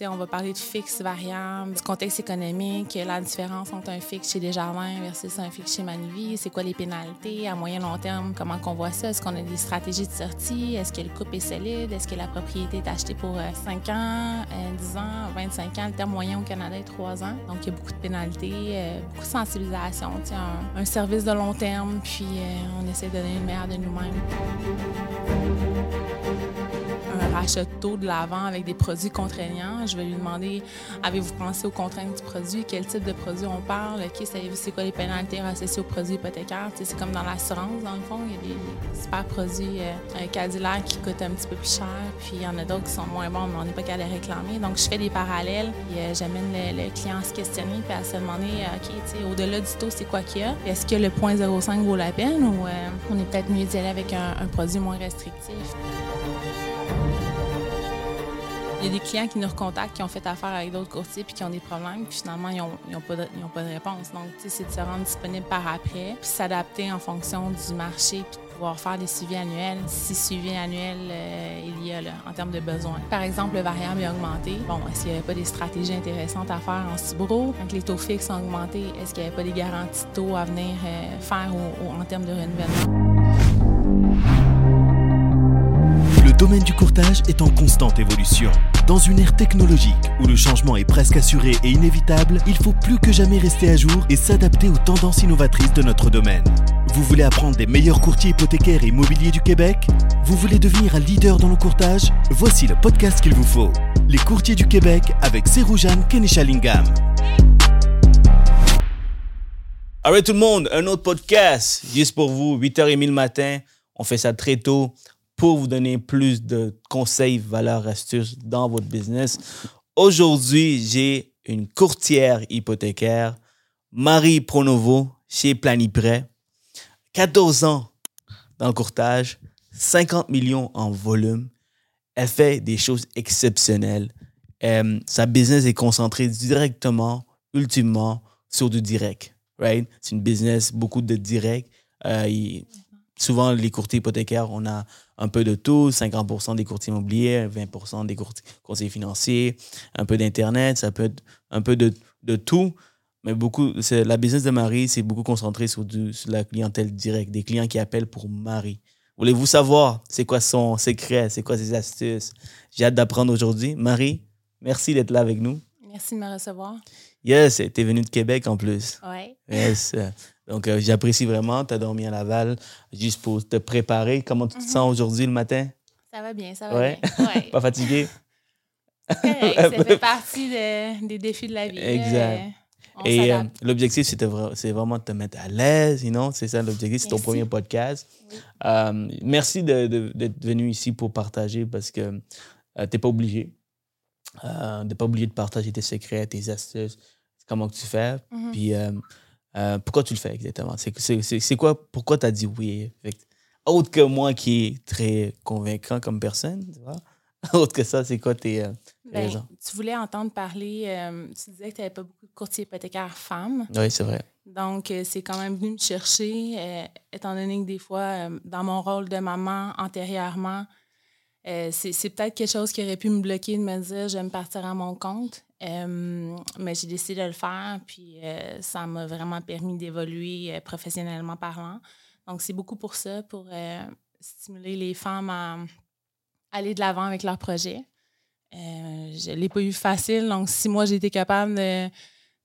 on va parler de fixe, variable, du contexte économique, la différence entre un fixe chez Desjardins versus un fixe chez Manuvie, c'est quoi les pénalités à moyen long terme, comment qu'on voit ça, est-ce qu'on a des stratégies de sortie, est-ce que le couple est solide, est-ce que la propriété est achetée pour 5 euh, ans, 10 euh, ans, 25 ans, le terme moyen au Canada est 3 ans. Donc il y a beaucoup de pénalités, euh, beaucoup de sensibilisation, un, un service de long terme, puis on essaie de donner le meilleur de nous-mêmes rachat tôt de l'avant avec des produits contraignants. Je vais lui demander avez-vous pensé aux contraintes du produit? Quel type de produit on parle? OK, savez-vous c'est quoi les pénalités associées aux produits hypothécaires C'est comme dans l'assurance, dans le fond. Il y a des super produits euh, Cadillac qui coûtent un petit peu plus cher, puis il y en a d'autres qui sont moins bons, mais on n'est pas qu'à les réclamer. Donc, je fais des parallèles, et euh, j'amène le, client à se questionner, puis à se demander euh, OK, au-delà du taux, c'est quoi qu'il y a? Est-ce que le 0.05 vaut la peine ou euh, on est peut-être mieux d'y aller avec un produit moins restrictif? Il y a des clients qui nous recontactent, qui ont fait affaire avec d'autres courtiers puis qui ont des problèmes, puis finalement, ils n'ont pas, de, réponse. Donc, c'est de se rendre disponible par après, puis s'adapter en fonction du marché, puis de pouvoir faire des suivis annuels, si suivi annuel euh, il y a en termes de besoins. Par exemple, le variable a augmenté. Bon, est-ce qu'il n'y avait pas des stratégies intéressantes à faire en Cibro? Quand les taux fixes ont augmenté, est-ce qu'il n'y avait pas des garanties de taux à venir euh, faire en termes de renouvellement? Domaine du courtage est en constante évolution. Dans une ère technologique où le changement est presque assuré et inévitable, il faut plus que jamais rester à jour et s'adapter aux tendances innovatrices de notre domaine. Vous voulez apprendre des meilleurs courtiers hypothécaires et immobiliers du Québec? Vous voulez devenir un leader dans le courtage? Voici le podcast qu'il vous faut. Les courtiers du Québec avec Seroujan Kenishalingam. Alright tout le monde, un autre podcast juste pour vous, 8h30 le matin. On fait ça très tôt pour vous donner plus de conseils, valeurs, astuces dans votre business. Aujourd'hui, j'ai une courtière hypothécaire, Marie Pronovo, chez Planiprêt. 14 ans dans le courtage, 50 millions en volume. Elle fait des choses exceptionnelles. Euh, sa business est concentrée directement, ultimement, sur du direct. Right? C'est une business, beaucoup de direct. Euh, souvent, les courtiers hypothécaires, on a un peu de tout, 50% des courtiers immobiliers, 20% des conseillers financiers, un peu d'Internet, ça peut être un peu de, de tout. Mais beaucoup, la business de Marie, c'est beaucoup concentré sur, sur, la clientèle directe, des clients qui appellent pour Marie. Voulez-vous savoir c'est quoi son secret, c'est quoi ses astuces? J'ai hâte d'apprendre aujourd'hui. Marie, merci d'être là avec nous. Merci de me recevoir. Yes, tu es venue de Québec en plus. Oui. Yes. Donc, euh, j'apprécie vraiment. Tu as dormi à Laval juste pour te préparer. Comment tu te sens mhm. aujourd'hui le matin? Ça va bien, ça va bien. Ouais. Pas fatigué? ça fait partie des défis de la vie. Exact. Et euh, l'objectif, c'est vraiment de te mettre à l'aise, sinon c'est ça l'objectif, c'est ton premier podcast. Euh, merci d'être venu ici pour partager parce que tu n'es pas obligé. tu n'es pas obligé de partager tes secrets, tes astuces, comment tu fais. Mhm. Puis euh, pourquoi tu le fais exactement? C'est quoi, pourquoi tu as dit oui? Autre que moi qui est très convaincant comme personne, tu vois? Autre que ça, c'est quoi tes, euh, ben, raisons? Tu voulais entendre parler, euh, tu disais que tu n'avais pas beaucoup de courtiers hypothécaires femmes. Oui, c'est vrai. Donc, c'est quand même venu me chercher, étant donné que des fois, dans mon rôle de maman antérieurement, c'est peut-être quelque chose qui aurait pu me bloquer de me dire je vais me partir à mon compte. Euh, mais j'ai décidé de le faire, puis euh, ça m'a vraiment permis d'évoluer euh, professionnellement parlant. Donc, c'est beaucoup pour ça, pour stimuler les femmes à aller de l'avant avec leurs projets. je ne l'ai pas eu facile, donc si moi j'ai été capable de,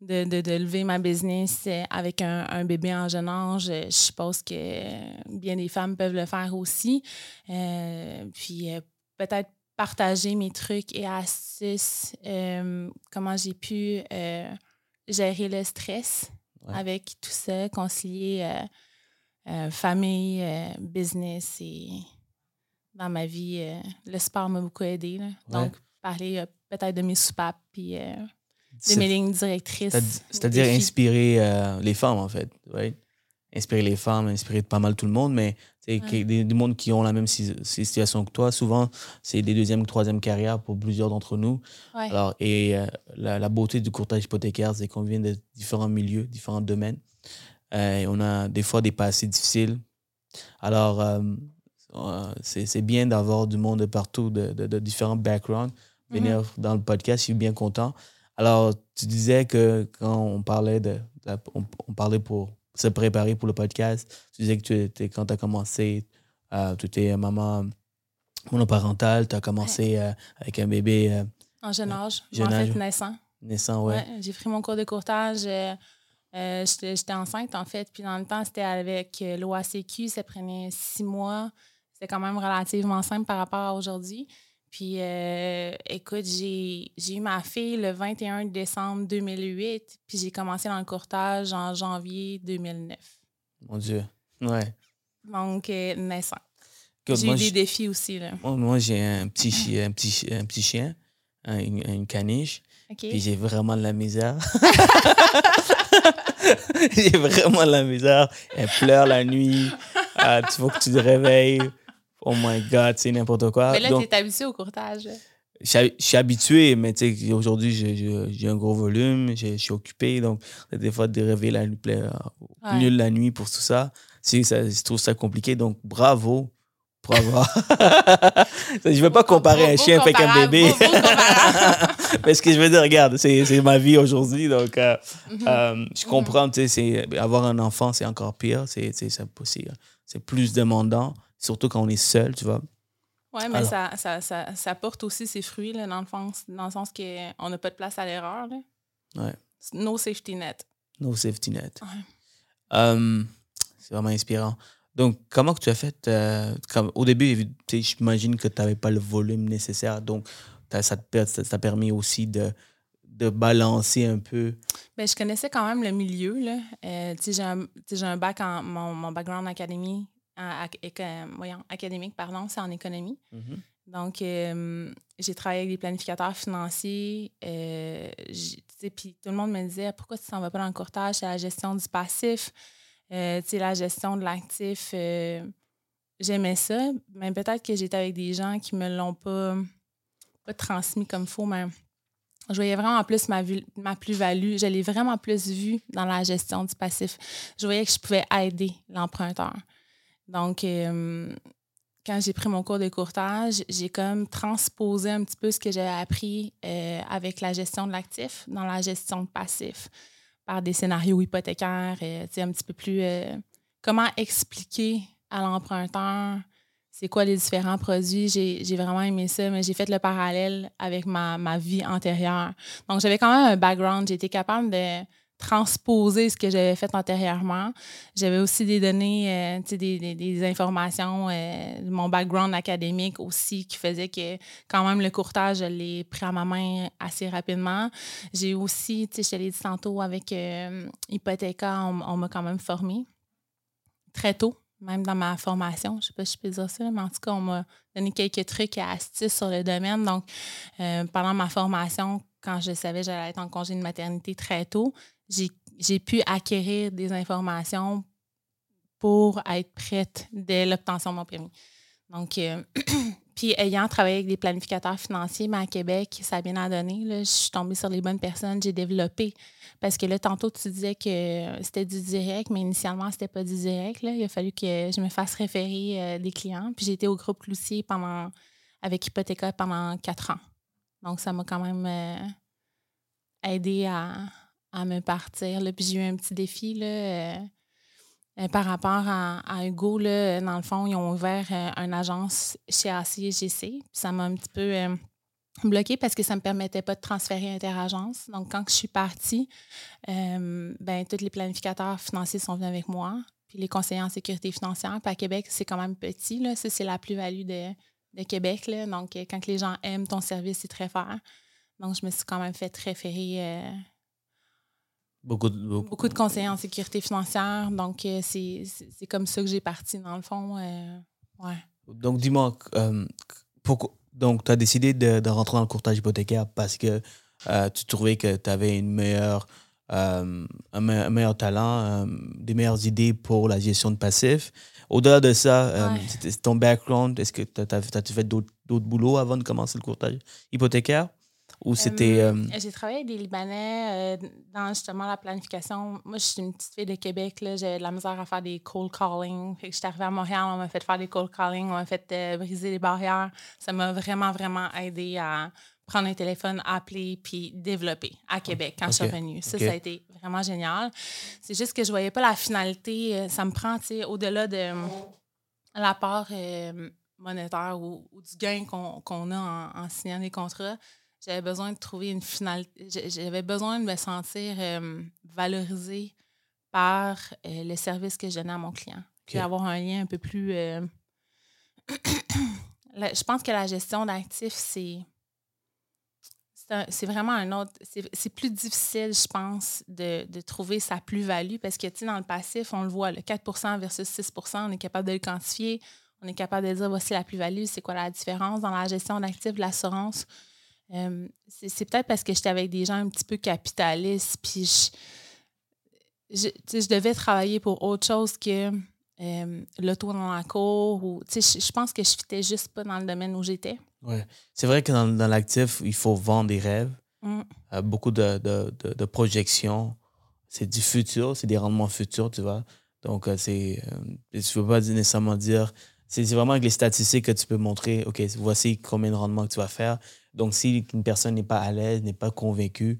de, de, lever ma business avec un, bébé en jeune âge, je suppose que bien des femmes peuvent le faire aussi. puis peut-être partager mes trucs et astuces, euh, comment j'ai pu euh, gérer le stress avec tout ça, concilier euh, famille, business et dans ma vie, le sport m'a beaucoup aidé. Donc, parler peut-être de mes soupapes puis de mes lignes directrices. C'est-à-dire inspirer les femmes, en fait. Inspirer les femmes, inspirer pas mal tout le monde, mais c'est des, des mondes qui ont la même situation que toi. Souvent, c'est des deuxième ou troisième carrières pour plusieurs d'entre nous. Alors, et euh, la, beauté du courtage hypothécaire, c'est qu'on vient de différents milieux, différents domaines. Euh, et on a des fois des passés difficiles. Alors, euh, c'est bien d'avoir du monde de partout, de, de, différents backgrounds, venir dans le podcast. Je suis bien content. Alors, tu disais que quand on parlait de, on, parlait pour se préparer pour le podcast, tu disais que tu étais, quand tu as commencé, euh, tu étais maman monoparentale, tu as commencé euh, avec un bébé. Euh, en jeune âge, en fait, naissant. Naissant, ouais. j'ai pris mon cours de courtage. J'étais enceinte, en fait. Puis dans le temps, c'était avec l'OACQ. Ça prenait six mois. C'était quand même relativement simple par rapport à aujourd'hui. Puis, euh, écoute, j'ai eu ma fille le 21 décembre 2008, puis j'ai commencé dans le courtage en janvier 2009. Mon Dieu. Ouais. Donc, euh, naissant. J'ai eu des défis aussi. Là. Moi, j'ai un petit, chien, un petit, un petit chien, une, caniche. Puis j'ai vraiment de la misère. j'ai vraiment de la misère. Elle pleure la nuit. Ah, tu faut que tu te réveilles. Oh my God, c'est n'importe quoi. Mais là, tu es habitué au courtage. Je suis habitué, mais aujourd'hui, j'ai un gros volume, je suis occupé. Donc, des fois, de rêver la nuit, ouais. la nuit pour tout ça. Ça, je trouve ça compliqué. Donc, bravo pour avoir. je ne veux pas comparer un chien avec un bébé. mais ce que je veux dire, regarde, c'est ma vie aujourd'hui. Donc, euh, mhm. euh, je comprends, tu sais, avoir un enfant, c'est encore pire. C'est plus demandant surtout quand on est seul, tu vois. Oui, mais ça, ça, ça, ça, porte aussi ses fruits, là, dans, le sens, dans le sens qu'on n'a pas de place à l'erreur. Ouais. No safety net. No safety net. Hum, c'est vraiment inspirant. Donc, comment que tu as fait euh, comme, Au début, j'imagine que tu n'avais pas le volume nécessaire. Donc, ça t'a permis aussi de, de balancer un peu. Ben, je connaissais quand même le milieu. Là. Euh, j'ai un, un, bac en mon, mon background académie voyons, académique, pardon, c'est en économie. Mm-hmm. Donc, euh, j'ai travaillé avec des planificateurs financiers. Euh, puis tout le monde me disait pourquoi tu ne s'en vas pas dans le courtage, c'est la gestion du passif, euh, la gestion de l'actif. J'aimais ça, mais peut-être que j'étais avec des gens qui ne me l'ont pas, pas transmis comme il faut, mais je voyais vraiment plus ma, ma plus-value. Je l'ai vraiment plus vue dans la gestion du passif. Je voyais que je pouvais aider l'emprunteur. Donc, euh, quand j'ai pris mon cours de courtage, j'ai comme transposé un petit peu ce que j'ai appris euh, avec la gestion de l'actif dans la gestion de passif par des scénarios hypothécaires, euh, un petit peu plus comment expliquer à l'emprunteur c'est quoi les différents produits. J'ai vraiment aimé ça, mais j'ai fait le parallèle avec ma, ma vie antérieure. Donc, j'avais quand même un background. J'étais capable de transposer ce que j'avais fait antérieurement. J'avais aussi des données, euh, des, des, informations, euh, mon background académique aussi qui faisait que quand même le courtage, je l'ai pris à ma main assez rapidement. J'ai aussi, je te l'ai dit tantôt, avec euh, Hypothéca, on, m'a quand même formé très tôt, même dans ma formation. Je ne sais pas si je peux dire ça, mais en tout cas, on m'a donné quelques trucs et astuces sur le domaine. Donc, pendant ma formation, quand je savais que j'allais être en congé de maternité très tôt, j'ai pu acquérir des informations pour être prête dès l'obtention de mon permis. Donc, euh, puis ayant travaillé avec des planificateurs financiers, mais à Québec, ça a bien donné. Là, je suis tombée sur les bonnes personnes, j'ai développé. Parce que là, tantôt, tu disais que c'était du direct, mais initialement, c'était pas du direct. Là. Il a fallu que je me fasse référer euh, des clients. Puis j'ai été au groupe Cloutier pendant, avec Hypothéca pendant quatre ans. Donc, ça m'a quand même euh, aidé à, à me partir. Là. Puis j'ai eu un petit défi là, euh, euh, par rapport à, Hugo. Là, dans le fond, ils ont ouvert euh, une agence chez ACGC. ça m'a un petit peu bloqué parce que ça ne me permettait pas de transférer interagence. Donc, quand je suis partie, ben, tous les planificateurs financiers sont venus avec moi. Puis les conseillers en sécurité financière. Puis à Québec, c'est quand même petit. Là. Ça, c'est la plus-value de, de, Québec. Là. Donc, quand les gens aiment ton service, c'est très fort. Donc, je me suis quand même fait référer Beaucoup de, beaucoup. de conseillers en sécurité financière. Donc, euh, c'est comme ça que j'ai parti, dans le fond. Euh, ouais. Donc, dis-moi, euh, donc, tu as décidé de, de, rentrer dans le courtage hypothécaire parce que tu trouvais que tu avais une meilleure, un, meilleur talent, des meilleures idées pour la gestion de passif. Au-delà de ça, ouais. ton background, est-ce que tu as, as, fait d'autres boulots avant de commencer le courtage hypothécaire? Ou c'était. Euh, j'ai travaillé avec des Libanais euh, dans justement la planification. Moi, je suis une petite fille de Québec. J'ai de la misère à faire des cold calling. Fait que j'étais arrivée à Montréal, on m'a fait faire des cold calling, on m'a fait euh, briser les barrières. Ça m'a vraiment, vraiment aidé à prendre un téléphone, appeler, puis développer à Québec quand je suis revenue. Ça, ça a été vraiment génial. C'est juste que je voyais pas la finalité. euh, Ça me prend, tu sais, au-delà de euh, la part euh, monétaire ou, ou du gain qu'on qu'on a en, en signant des contrats. J'avais besoin de trouver une finalité. J'avais besoin de me sentir euh, valorisée par euh, le service que je donnais à mon client. Puis avoir un lien un peu plus. euh, la- je pense que la gestion d'actifs, c'est. c'est vraiment un autre. C'est plus difficile, je pense, de, de trouver sa plus-value parce que, tu sais, dans le passif, on le voit, le 4% versus 6% on est capable de le quantifier. On est capable de dire voici la plus-value, c'est quoi la différence dans la gestion d'actifs, de l'assurance. Euh, c'est peut-être parce que j'étais avec des gens un petit peu capitalistes, puis je, je, devais travailler pour autre chose que euh, l'auto dans la cour. Ou, je, je pense que je fitais juste pas dans le domaine où j'étais. Ouais. C'est vrai que dans, dans l'actif, il faut vendre des rêves, Mm. euh, beaucoup de, de, de, de projections. C'est du futur, c'est des rendements futurs, tu vois. Donc, euh, c'est. tu ne peux pas nécessairement dire. C'est c'est vraiment avec les statistiques que tu peux montrer, OK, voici combien de rendements que tu vas faire. Donc, si une personne n'est pas à l'aise, n'est pas convaincue,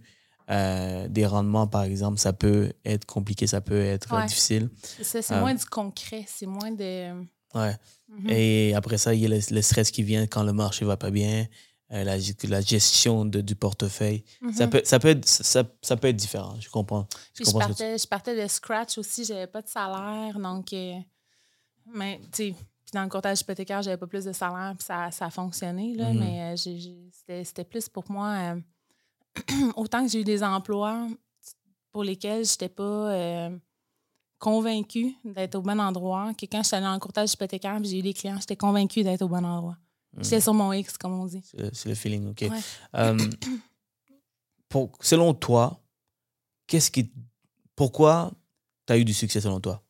euh, des rendements, par exemple, ça peut être compliqué, ça peut être euh, Ouais. difficile. C'est Euh, moins du concret, c'est moins de. Ouais. Mhm. Et après ça, il y a le, le stress qui vient quand le marché va pas bien, euh, la, ge- la gestion de, du portefeuille. Ça, Mhm. peut, ça, peut être, ça, ça peut être différent, je comprends. Je tu- partais, je partais de scratch aussi, j'avais pas de salaire, donc. mais, tu sais, puis dans le courtage hypothécaire, j'avais pas plus de salaire, puis ça, ça a fonctionné, là, Mhm. mais euh, c'était plus pour moi. euh, autant que j'ai eu des emplois pour lesquels j'étais pas euh, convaincue d'être au bon endroit, que quand j'étais allée dans le courtage hypothécaire, puis j'ai eu des clients, j'étais convaincue d'être au bon endroit. J'étais sur mon X, comme on dit. C'est le- feeling, OK. Ouais. Euh, pour, selon toi, qu'est-ce qui, pourquoi tu as eu du succès selon toi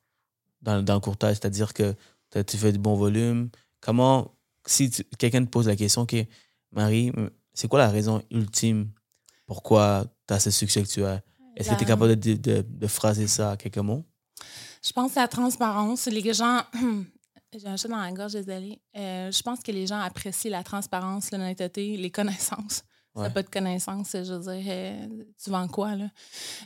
dans, dans le courtage? C'est-à-dire que tu fais du bon volume. Comment, si quelqu'un te pose la question, OK, Marie, c'est quoi la raison ultime pourquoi tu as ce succès que tu as? Est-ce que tu es capable de, de, de phraser ça à quelques mots? Je pense que la transparence, les gens. J'ai un chat dans la gorge, désolée. Euh, je pense que les gens apprécient la transparence, l'honnêteté, les connaissances. Ouais. t'as pas de connaissances, je veux dire, euh, tu vends quoi, là?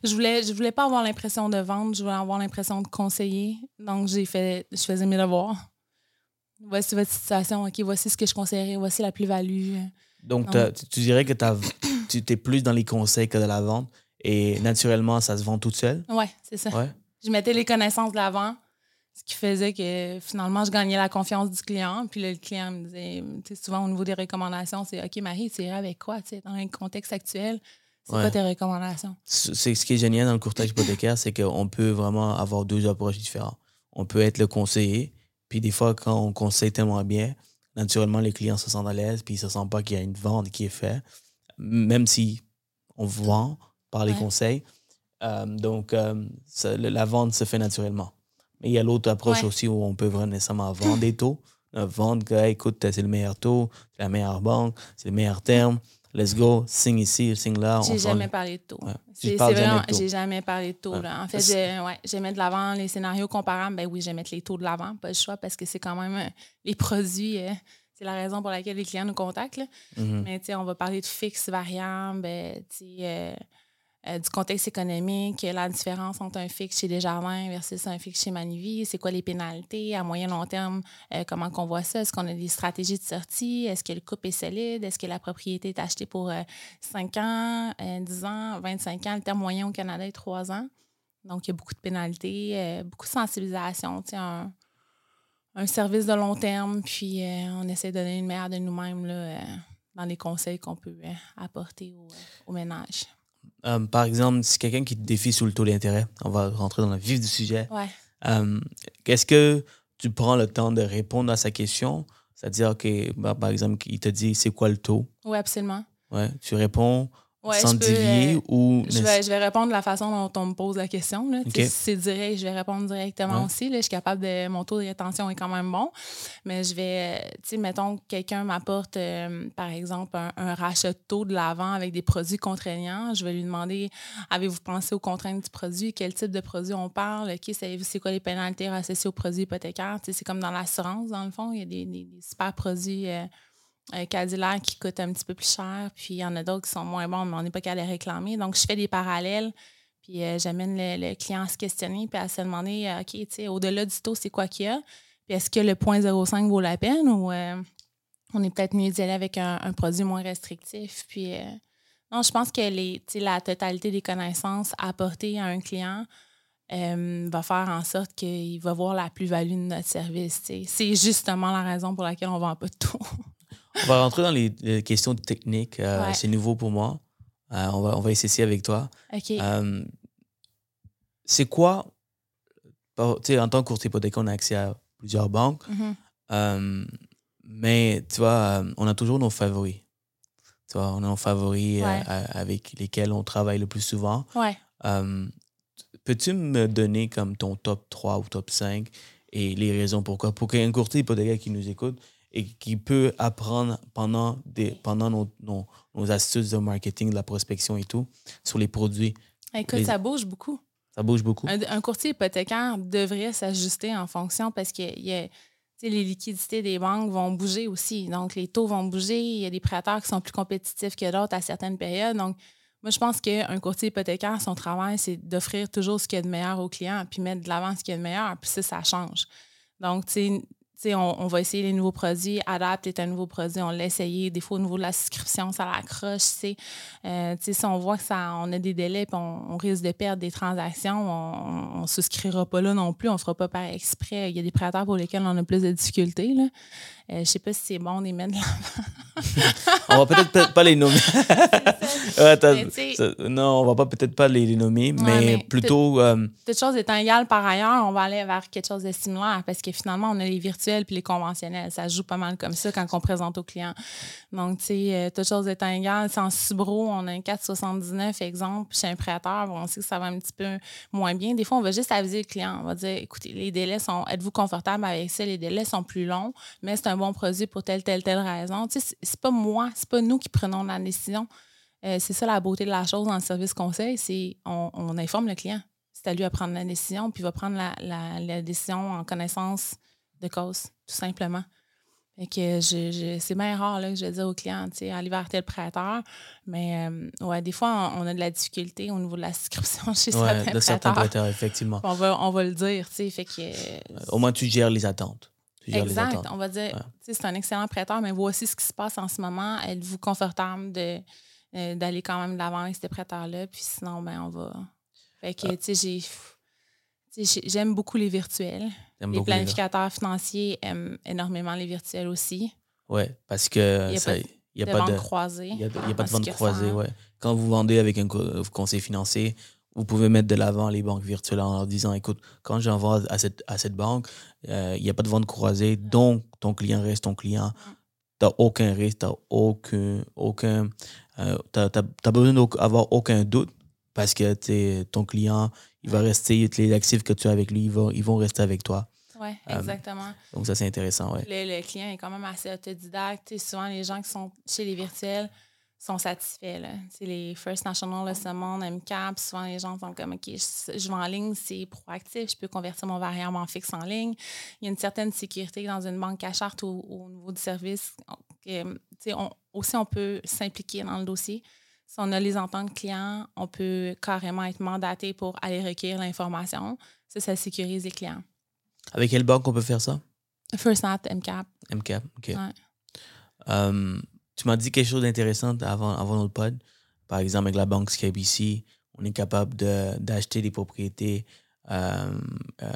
Je voulais, je voulais pas avoir l'impression de vendre, je voulais avoir l'impression de conseiller. Donc, j'ai fait, je faisais mes devoirs. Voici votre situation, OK, voici ce que je conseillerais, voici la plus-value. Donc, tu, dirais que tu es plus dans les conseils que dans la vente et naturellement, ça se vend toute seule? Ouais, c'est ça. Ouais. Je mettais les connaissances de l'avant, ce qui faisait que finalement, je gagnais la confiance du client. Puis là, le client me disait, souvent au niveau des recommandations, c'est OK, Marie, tu irais avec quoi, dans le contexte actuel? C'est Ouais. quoi tes recommandations? c'est ce qui est génial dans le courtage hypothécaire, c'est qu'on peut vraiment avoir deux approches différentes. On peut être le conseiller, puis des fois, quand on conseille tellement bien, naturellement, les clients se sentent à l'aise, puis ils ne se sentent pas qu'il y a une vente qui est faite, même si on vend par les Ouais. conseils. Euh, donc, euh, ça- la vente se fait naturellement. Mais il y a l'autre approche Ouais. aussi où on peut vraiment nécessairement vendre des taux. Euh, vendre que, hey, écoute, c'est le meilleur taux, c'est la meilleure banque, c'est le meilleur terme. Let's go, signe ici, signe là. J'ai jamais parlé de taux. Ouais. Jamais de j'ai jamais parlé de taux. Ouais. En fait, j'ai- ouais, de l'avant les scénarios comparables. Ben oui, j'aimais les taux de l'avant, pas le choix, parce que c'est quand même euh, les produits. euh, c'est la raison pour laquelle les clients nous contactent. là. Mhm. Mais on va parler de fixe, variable, euh, tu sais, euh, du contexte économique, la différence entre un fixe chez Desjardins versus un fixe chez Manuvie, c'est quoi les pénalités à moyen long terme, euh, comment qu'on voit ça, est-ce qu'on a des stratégies de sortie, est-ce que le couple est solide, est-ce que la propriété est achetée pour euh, 5 ans, euh, 10 ans, 25 ans, le terme moyen au Canada est 3 ans. Donc, il y a beaucoup de pénalités, beaucoup de sensibilisation, un, un service de long terme, puis on essaie de donner une meilleure de nous-mêmes dans les conseils qu'on peut apporter au, au ménage. Euh, par exemple, si quelqu'un qui te défie sous le taux d'intérêt, on va rentrer dans le vif du sujet. Ouais. Euh, Est-ce que tu prends le temps de répondre à sa question? C'est-à-dire que, bah, par exemple, il te dit c'est quoi le taux? Oui, absolument. Ouais, tu réponds Ouais, sans je peux, dévier euh, ou. Je vais, je vais répondre de la façon dont on me pose la question. Là. Si c'est direct, je vais répondre directement Ouais. aussi. Là. Je suis capable de. Mon taux de rétention est quand même bon. Mais je vais. Tu sais, mettons que quelqu'un m'apporte, euh, par exemple, un, un rachat de taux de l'avant avec des produits contraignants. Je vais lui demander avez-vous pensé aux contraintes du produit? Quel type de produit on parle? OK, savez-vous c'est quoi les pénalités associées aux produits hypothécaires C'est comme dans l'assurance, dans le fond. Il y a des, des- des super produits. euh, euh, Cadillac qui coûte un petit peu plus cher, puis il y en a d'autres qui sont moins bons, mais on n'est pas qu'à les réclamer. Donc, je fais des parallèles, puis euh, j'amène le, client à se questionner, puis à se demander, euh, OK, au-delà du taux, c'est quoi qu'il y a? Puis est-ce que le 0.05 vaut la peine ou on est peut-être mieux d'y aller avec un, produit moins restrictif? Puis, non, je pense que les, la totalité des connaissances apportées à un client, va faire en sorte qu'il va voir la plus-value de notre service. C'est justement la raison pour laquelle on ne vend pas de tout. On va rentrer dans les, questions techniques. Euh, c'est nouveau pour moi. Euh, on, va, on va essayer avec toi. Euh, c'est quoi, tu en tant que courtier hypothécaire, on a accès à plusieurs banques. Mm-hmm. mais tu vois, on a toujours nos favoris. Tu vois, on a nos favoris avec lesquels on travaille le plus souvent. Ouais. Peux-tu me donner comme ton top 3 ou top 5 et les raisons pourquoi? Pour qu'un courtier hypothécaire qui nous écoute et qui peut apprendre pendant, des, pendant nos, nos, astuces de marketing, de la prospection et tout, sur les produits. Écoute, ça bouge beaucoup. Ça bouge beaucoup. Un, courtier hypothécaire devrait s'ajuster en fonction parce que y a, les liquidités des banques vont bouger aussi. Donc, les taux vont bouger. Il y a des prêteurs qui sont plus compétitifs que d'autres à certaines périodes. Donc, moi, je pense qu'un courtier hypothécaire, son travail, c'est d'offrir toujours ce qu'il y a de meilleur aux clients, puis mettre de l'avant ce qu'il y a de meilleur, puis ça, ça change. Donc, tu sais, on, va essayer les nouveaux produits. Adapt est un nouveau produit, on l'a essayé. Des fois, au niveau de la souscription, ça l'accroche. Euh, si on voit que ça, on a des délais et on, risque de perdre des transactions, on ne souscrira pas là non plus. On ne fera pas par exprès. Il y a des prêteurs pour lesquels on a plus de difficultés. Là. Euh, je ne sais pas si c'est bon de les mettre l'avant. on va peut-être pas les nommer. non, on va pas peut-être pas les, nommer, mais, plutôt. Euh, toute chose étant égale par ailleurs, on va aller vers quelque chose de similaire parce que finalement, on a les virtuels puis les conventionnels. Ça joue pas mal comme ça quand on présente aux clients. Donc, tu sais, euh, toute chose étant égale, en Subro, on a un 4,79 exemple chez un prêteur. On sait que ça va un petit peu moins bien. Des fois, on va juste aviser le client. On va dire écoutez, les délais sont. Êtes-vous confortable avec ça? Les délais sont plus longs, mais c'est un bon produit pour telle, telle, telle raison. Tu sais, c'est pas moi, c'est pas nous qui prenons la décision. Euh, c'est ça la beauté de la chose dans le service conseil, c'est on, informe le client. C'est à lui à prendre la décision, puis il va prendre la, décision en connaissance de cause, tout simplement. Fait que je, c'est bien rare là, que je vais dire au client, tu sais, aller vers tel prêteur. Mais euh, ouais, des fois, on, a de la difficulté au niveau de la souscription chez certains prêteurs. de certains prêteurs, effectivement. On va, on va le dire, tu sais. Fait que, au moins, tu gères les attentes. exact. On va dire, sais, c'est un excellent prêteur, mais voici ce qui se passe en ce moment. Êtes-vous confortable de euh, d'aller quand même de l'avant avec ces prêteurs-là. Puis sinon, ben, on va. Fait que, ah. tu sais, J'aime beaucoup les virtuels. Les planificateurs financiers aiment énormément les virtuels aussi. Oui, parce que il n'y a, pas de, vente croisée. Il n'y a, pas de vente croisée, ouais. Quand vous vendez avec un conseil financier, vous pouvez mettre de l'avant les banques virtuelles en leur disant écoute, quand j'envoie à cette, à cette banque, euh, il n'y a pas de vente croisée, donc ton client reste ton client. Mm. Tu n'as aucun risque, tu n'as aucun, aucun euh, tu n'as besoin d'avoir aucun doute parce que ton client, il va rester, les actifs que tu as avec lui, ils vont, ils vont rester avec toi. Oui, euh, exactement. donc, ça, c'est intéressant. Ouais. Le, client est quand même assez autodidacte. souvent, les gens qui sont chez les virtuels sont satisfaits. Là. les First National, le Summon, MCAP, souvent, les gens sont comme OK, je, je vais en ligne, c'est proactif, je peux convertir mon variable en fixe en ligne. Il y a une certaine sécurité dans une banque à charte au, au niveau du service. Euh, on, aussi, on peut s'impliquer dans le dossier. Si on a les ententes clients, on peut carrément être mandaté pour aller recueillir l'information. Ça, ça sécurise les clients. Avec quelle banque on peut faire ça? First Nat, MCAP. MCAP, OK. Euh, tu m'as dit quelque chose d'intéressant avant, avant notre pod. Par exemple, avec la banque SkyBC, on est capable d'acheter des propriétés euh, euh,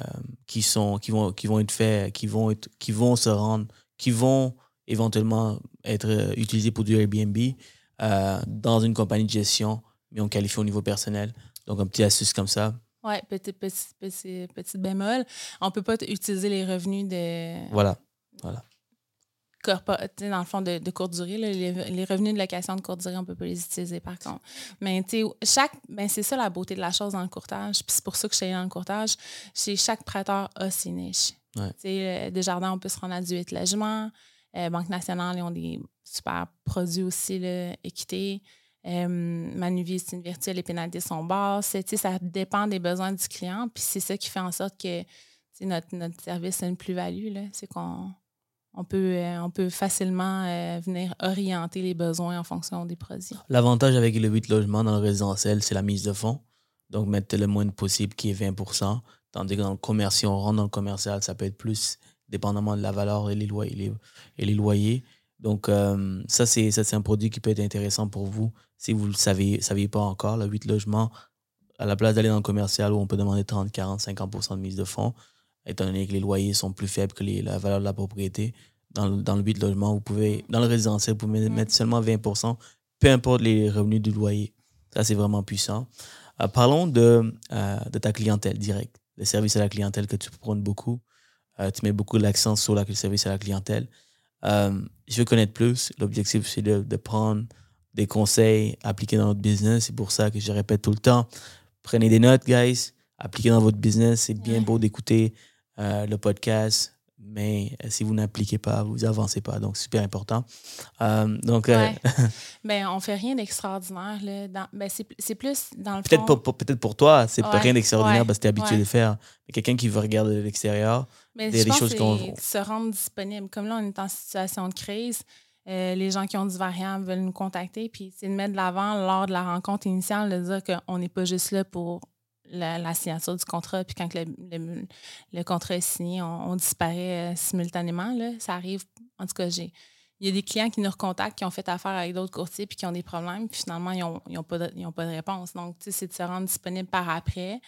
qui, sont, qui, vont, qui vont être faites, qui vont, être, qui vont se rendre, qui vont éventuellement être euh, utilisé pour du Airbnb euh, dans une compagnie de gestion, mais on qualifie au niveau personnel. Donc, un petit astuce comme ça. Oui, petit, petit, petit, bémol. On ne peut pas utiliser les revenus de. Voilà. voilà. Dans le fond, de, de courte durée, les, revenus de location de courte durée, on ne peut pas les utiliser par contre. Mais chaque, ben, c'est ça la beauté de la chose dans le courtage. Puis c'est pour ça que je suis dans le courtage. Chez chaque prêteur a ses niches. Ouais. Desjardins, on peut se rendre à du 8 logements. Euh, Banque nationale, ils ont des super produits aussi, là, équité. Euh, Manuvie, c'est une virtuelle, les pénalités sont basses. Ça dépend des besoins du client. Puis c'est ça qui fait en sorte que notre, notre service a une plus-value. C'est qu'on on peut, euh, on peut facilement venir orienter les besoins en fonction des produits. L'avantage avec le 8 logements dans le résidentiel, c'est la mise de fonds. Donc, mettre le moins possible qui est 20 Tandis que dans le commercial, on rentre dans le commercial, ça peut être plus, dépendamment de la valeur et les loyers. et les loyers. Donc, euh, ça, c'est un produit qui peut être intéressant pour vous si vous ne le saviez, saviez pas encore. Le 8 logements, à la place d'aller dans le commercial où on peut demander 30, 40, 50% de mise de fonds, étant donné que les loyers sont plus faibles que la valeur de la propriété, dans dans le 8 logements, vous pouvez, dans le résidentiel, vous pouvez mettre seulement 20% peu importe les revenus du loyer. Ça, c'est vraiment puissant. Euh, parlons de, euh, de ta clientèle directe, le service à la clientèle que tu prônes beaucoup. Euh, tu mets beaucoup l'accent sur le service à la clientèle. je veux connaître plus. L'objectif, c'est de, de, prendre des conseils appliqués dans notre business. C'est pour ça que je répète tout le temps. Prenez des notes, guys. Appliquez dans votre business. C'est bien beau d'écouter le podcast, mais euh, si vous n'appliquez pas, vous avancez pas. Donc, super important. Euh, donc, euh, ben, on fait rien d'extraordinaire. Ben, c'est plus dans le peut-être Pour, peut-être pour toi, c'est rien d'extraordinaire parce que tu es habitué de faire. Mais quelqu'un qui veut regarder de l'extérieur, il y a des choses qu'on... se rendre disponible. Comme là, on est en situation de crise. les gens qui ont du variable veulent nous contacter. Puis, c'est de mettre de l'avant lors de la rencontre initiale, de dire qu'on n'est pas juste là pour la, signature du contrat, puis quand le, contrat est signé, on, disparaît euh, simultanément. Là. Ça arrive, en tout cas, j'ai. Il y a des clients qui nous recontactent, qui ont fait affaire avec d'autres courtiers, puis qui ont des problèmes, puis finalement, ils n'ont ont pas, de, pas de réponse. Donc, tu sais, c'est de se rendre disponible par après,